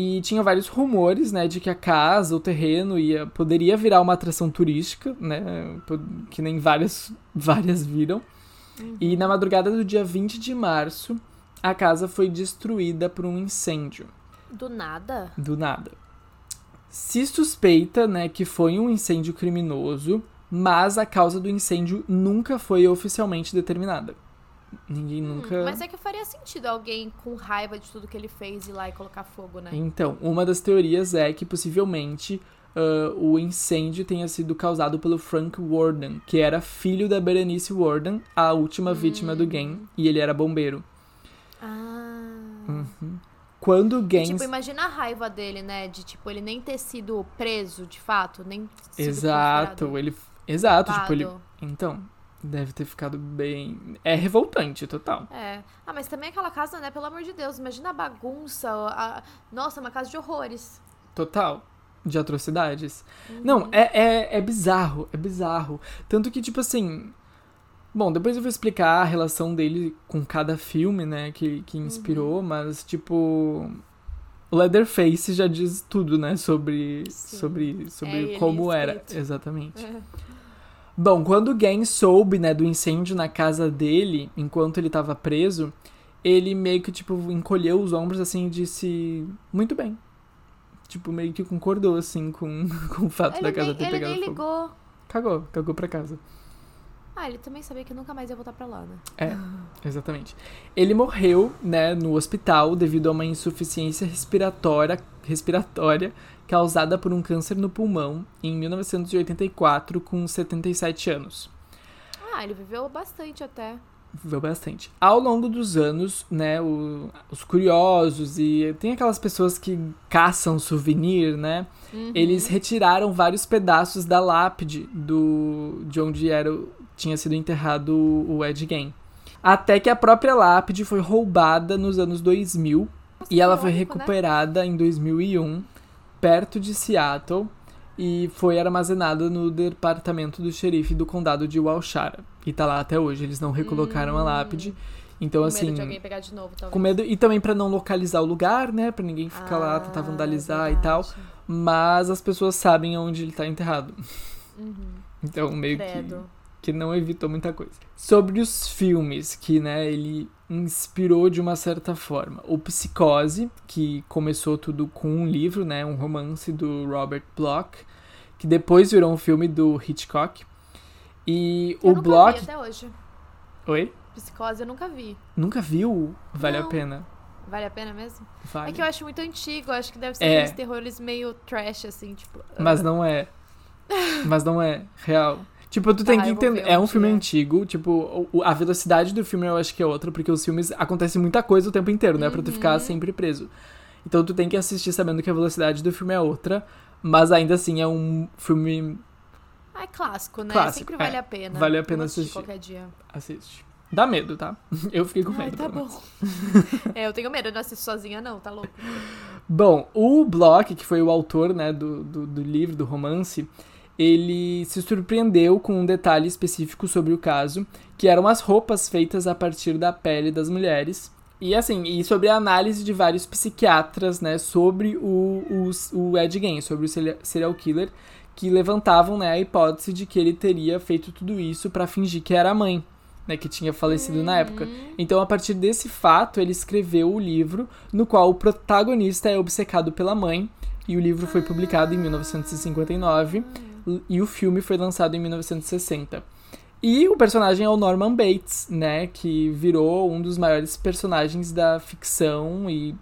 e tinha vários rumores, né, de que a casa, o terreno ia poderia virar uma atração turística, né, que nem várias várias viram. E na madrugada do dia 20 de março, a casa foi destruída por um incêndio Do nada? do nada. Se suspeita, né, que foi um incêndio criminoso, mas a causa do incêndio nunca foi oficialmente determinada. Ninguém nunca. Hum, mas é que faria sentido alguém com raiva de tudo que ele fez ir lá e colocar fogo, né? Então, uma das teorias é que possivelmente ah, o incêndio tenha sido causado pelo Frank Warden, que era filho da Berenice Warden, a última vítima do gang, e ele era bombeiro. Ah. Uhum. Quando o gang. Tipo, imagina a raiva dele, né? De, tipo, ele nem ter sido preso, de fato, nem sido Exato, ele. Exato, tipo, ele. Então, deve ter ficado bem. É revoltante, total. É. Ah, mas também aquela casa, né? Pelo amor de Deus, imagina a bagunça. a- Nossa, uma casa de horrores. Total. De atrocidades. Uhum. Não, é, é, é bizarro, é bizarro. Tanto que, tipo assim. Bom, depois eu vou explicar a relação dele com cada filme, né, que, que inspirou, Uhum. mas, tipo. Leatherface já diz tudo, né, sobre, Sim. sobre, sobre É como era. escrito. Exatamente. É. Bom, quando o Gang soube, né, do incêndio na casa dele, enquanto ele tava preso, ele meio que, tipo, encolheu os ombros, assim, e disse, muito bem. Tipo, meio que concordou, assim, com, com o fato da Ele, casa nem, ter ele pegado nem fogo. ligou. Cagou, cagou pra casa. Ah, ele também sabia que nunca mais ia voltar pra lá, né? É, exatamente. Ele morreu, né, no hospital devido a uma insuficiência respiratória, respiratória causada por um câncer no pulmão em 1984 com 77 anos. Ah, ele viveu bastante até. Viveu bastante. Ao longo dos anos, né, o- os curiosos e tem aquelas pessoas que caçam souvenir, né? Uhum. Eles retiraram vários pedaços da lápide do de onde era tinha sido enterrado o Ed Gein. Até que a própria lápide foi roubada nos anos 2000 Nossa, e ela foi né? recuperada em 2001 perto de Seattle e foi armazenada no departamento do xerife do condado de Walshara. E tá lá até hoje, eles não recolocaram a Hum. lápide. Então Com assim, medo de alguém pegar de novo, talvez. com medo e também pra não localizar o lugar, né, Pra ninguém ficar lá Ah, tentar vandalizar e tal, verdade. mas as pessoas sabem onde ele tá enterrado. Uhum. Então meio Credo. que que não evitou muita coisa. Sobre os filmes que, né, ele inspirou de uma certa forma. O Psicose, que começou tudo com um livro, né, um romance do Robert Bloch, que depois virou um filme do Hitchcock. E Eu o nunca Bloch. vi até hoje. Oi? Psicose eu nunca vi. Nunca viu? Vale a Não. pena. Vale a pena mesmo? Vale. É que eu acho muito antigo, acho que deve ser É. aqueles terrores meio trash, assim, tipo. Mas não é. Mas não é real. Tipo, tu tem Tá, que entender. É um um filme dia. antigo, tipo, a velocidade do filme eu acho que é outra, porque os filmes acontece muita coisa o tempo inteiro, né? Pra tu ficar Uhum. sempre preso. Então tu tem que assistir sabendo que a velocidade do filme é outra, mas ainda assim é um filme. Ah, é clássico, né? Clássico, Sempre vale é. a pena. Vale a pena assistir. qualquer dia. Assiste. Dá medo, tá? Eu fiquei com Ai, medo. tá pelo menos. bom. é, eu tenho medo, eu não assisto sozinha, não, tá louco. Bom, o Bloch, que foi o autor né, do, do, do livro, do romance, ele se surpreendeu com um detalhe específico sobre o caso, que eram as roupas feitas a partir da pele das mulheres. E assim, e sobre a análise de vários psiquiatras, né, sobre o, o, o Ed Gein, sobre o serial- killer, que levantavam, né, a hipótese de que ele teria feito tudo isso para fingir que era a mãe, né, que tinha falecido na época. Então, a partir desse fato, ele escreveu o livro no qual o protagonista é obcecado pela mãe, e o livro foi publicado em 1959 e o filme foi lançado em 1960. E o personagem é o Norman Bates, né, que virou um dos maiores personagens da ficção e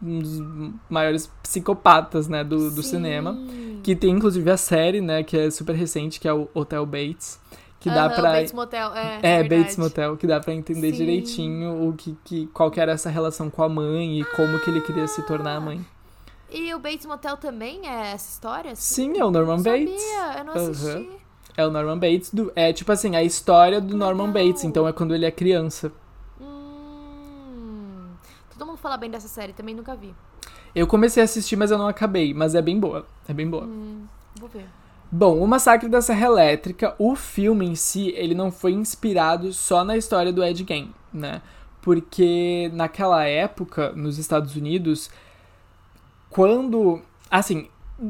um dos maiores psicopatas, né, do, do Sim. cinema. Que tem inclusive a série, né, que é super recente, que é o Hotel Bates, que dá Aham, pra Bates Motel, é. é, verdade. Bates Motel, que dá pra entender Sim. direitinho o que, que qual que era essa relação com a mãe e como que ele queria se tornar a mãe. E o Bates Motel também é essa história? Sim, é o Norman não Bates. Sabia, eu não assisti. É o Norman Bates do é tipo assim, a história do Norman Legal. Bates, então é quando ele é criança. Hum, todo mundo fala bem dessa série, também nunca vi. Eu comecei a assistir, mas eu não acabei, mas é bem boa. É bem boa. Hum, vou ver. Bom, o Massacre da Serra Elétrica, o filme em si, ele não foi inspirado só na história do Ed Gein, né? Porque naquela época, nos Estados Unidos, quando. Assim,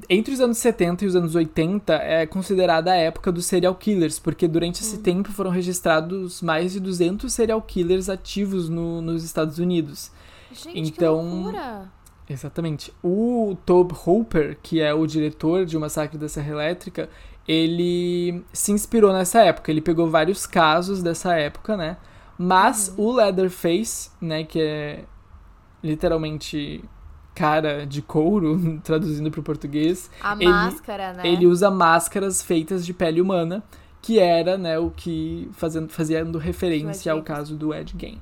entre os anos 70 e os anos 80 é considerada a época dos serial killers, porque durante esse tempo foram registrados mais de 200 serial killers ativos no- nos Estados Unidos. Gente, Então, que loucura. Exatamente. O Tobe Hooper, que é o diretor de O Massacre da Serra Elétrica, ele se inspirou nessa época. Ele pegou vários casos dessa época, né? Mas o Leatherface, né, que é literalmente cara de couro, traduzindo para o português, A ele- máscara, né? ele usa máscaras feitas de pele humana, que era, né, o que fazendo, fazendo referência ao caso do Ed Gein.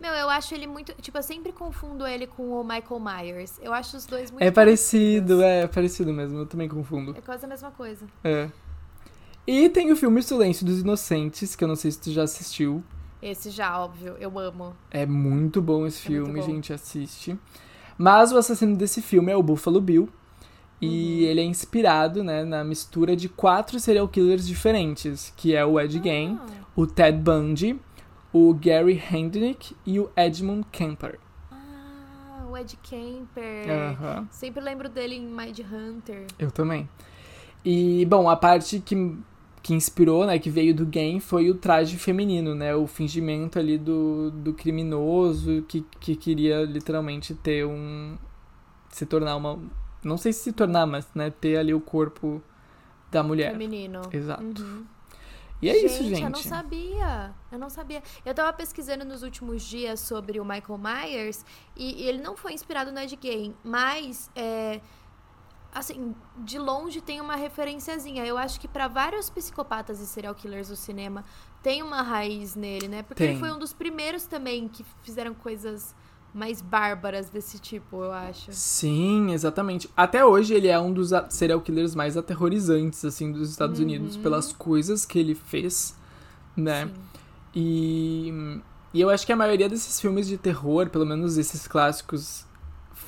Meu, eu acho ele muito. Tipo, eu sempre confundo ele com o Michael Myers. Eu acho os dois muito É parecido, parecidos. é parecido mesmo, eu também confundo. É quase a mesma coisa. É. E tem o filme Silêncio dos Inocentes, que eu não sei se tu já assistiu. Esse já, óbvio, eu amo. É muito bom esse É filme, bom. gente, assiste. Mas o assassino desse filme é o Buffalo Bill. E Uhum. ele é inspirado, né, na mistura de quatro serial killers diferentes, que é o Ed Gein, Ah, o Ted Bundy, o Gary Hendrick e o Edmund Kemper. ah, o Ed Kemper. Aham. Sempre lembro dele em Mind Hunter. Eu também. E, bom, a parte que, que inspirou, né, que veio do game foi o traje feminino, né? O fingimento ali do, do criminoso que, que queria literalmente ter um. se tornar uma. Não sei se se tornar, mas, né, ter ali o corpo da mulher. Feminino. Exato. Uhum. E é isso, gente. Eu não sabia. Eu não sabia. Eu tava pesquisando nos últimos dias sobre o Michael Myers e, e ele não foi inspirado no Ed Gein, mas é, assim, de longe tem uma referenciazinha. Eu acho que pra vários psicopatas e serial killers do cinema tem uma raiz nele, né? Porque ele Tem. foi um dos primeiros também que fizeram coisas mais bárbaras desse tipo, eu acho. Sim, exatamente. Até hoje ele é um dos serial killers mais aterrorizantes, assim, dos Estados Unidos, pelas coisas que ele fez, né? Sim. E, e eu acho que a maioria desses filmes de terror, pelo menos esses clássicos,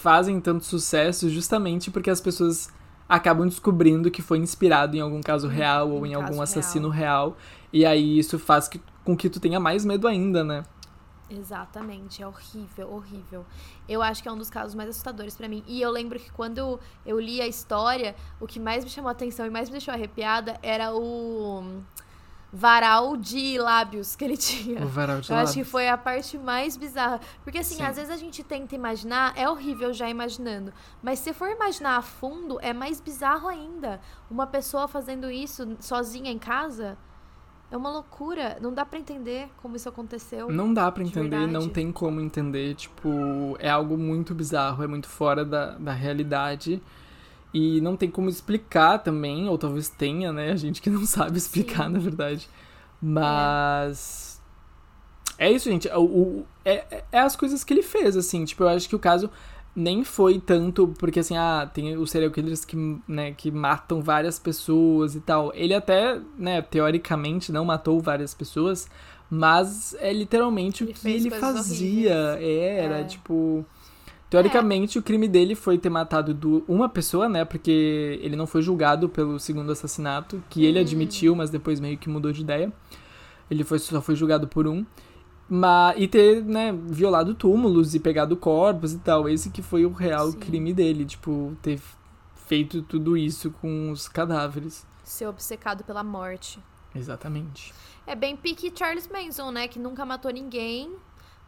fazem tanto sucesso justamente porque as pessoas acabam descobrindo que foi inspirado em algum caso real ou um em caso algum real. assassino real. E aí isso faz que, com que tu tenha mais medo ainda, né? Exatamente, é horrível, horrível. Eu acho que é um dos casos mais assustadores pra mim. E eu lembro que quando eu li a história, o que mais me chamou a atenção e mais me deixou arrepiada era o varal de lábios que ele tinha. O varal de Eu acho que lábios. foi a parte mais bizarra. Porque, assim, Sim. às vezes a gente tenta imaginar, é horrível já imaginando. Mas se for imaginar a fundo, é mais bizarro ainda. Uma pessoa fazendo isso sozinha em casa é uma loucura. Não dá pra entender como isso aconteceu. Não dá pra De entender, não tem como entender. Tipo, é algo muito bizarro, é muito fora da, da realidade. E não tem como explicar também, ou talvez tenha, né? A gente que não sabe explicar, Sim. na verdade. Mas. É isso, gente. O, o- é, é- é as coisas que ele fez, assim. Tipo, eu acho que o caso nem foi tanto porque, assim, ah, tem os serial killers que, né, que matam várias pessoas e tal. Ele até, né, teoricamente não matou várias pessoas, mas é literalmente Ele o que ele fazia. Era, É. tipo. Teoricamente, o crime dele foi ter matado du- uma pessoa, né? Porque ele não foi julgado pelo segundo assassinato, que ele Hum. admitiu, mas depois meio que mudou de ideia. Ele foi, só foi julgado por um. Mas, e ter, né, violado túmulos e pegado corpos e tal. Esse que foi o real Sim. crime dele, tipo, ter feito tudo isso com os cadáveres. Ser obcecado pela morte. Exatamente. É bem pique Charles Manson, né? Que nunca matou ninguém,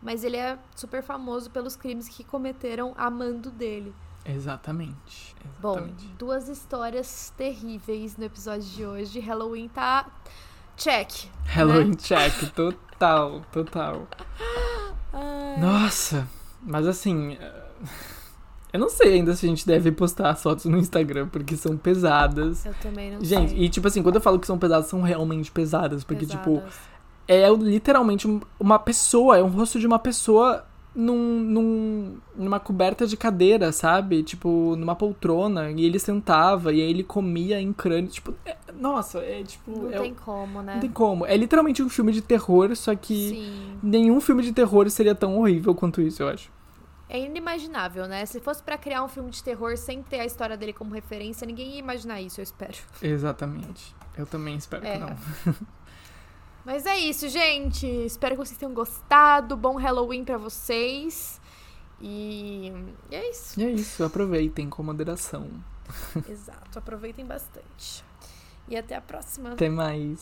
mas ele é super famoso pelos crimes que cometeram amando dele. Exatamente. Bom, Exatamente. duas histórias terríveis no episódio de hoje. Halloween tá check. Halloween check, total, total. Ai, Nossa, mas assim. eh, Eu não sei ainda se a gente deve postar as fotos no Instagram, porque são pesadas. eu também não Gente, sei. e tipo assim, quando eu falo que são pesadas, são realmente pesadas. Porque, tipo, Pesadas. É literalmente um- uma pessoa, é um rosto de uma pessoa num, num, numa coberta de cadeira, sabe? Tipo, numa poltrona. E ele sentava, e aí ele comia em crânio. Tipo, é- nossa, é tipo. Não é- tem como, né? não tem como. É literalmente um filme de terror, só que Sim. nenhum filme de terror seria tão horrível quanto isso, eu acho. É inimaginável, né? Se fosse pra criar um filme de terror sem ter a história dele como referência, ninguém ia imaginar isso, eu espero. Exatamente. Eu também espero É. que não. Mas é isso, gente. Espero que vocês tenham gostado. Bom Halloween pra vocês. E e é isso. E é isso, aproveitem com moderação. Exato. Aproveitem bastante. E até a próxima. Até mais.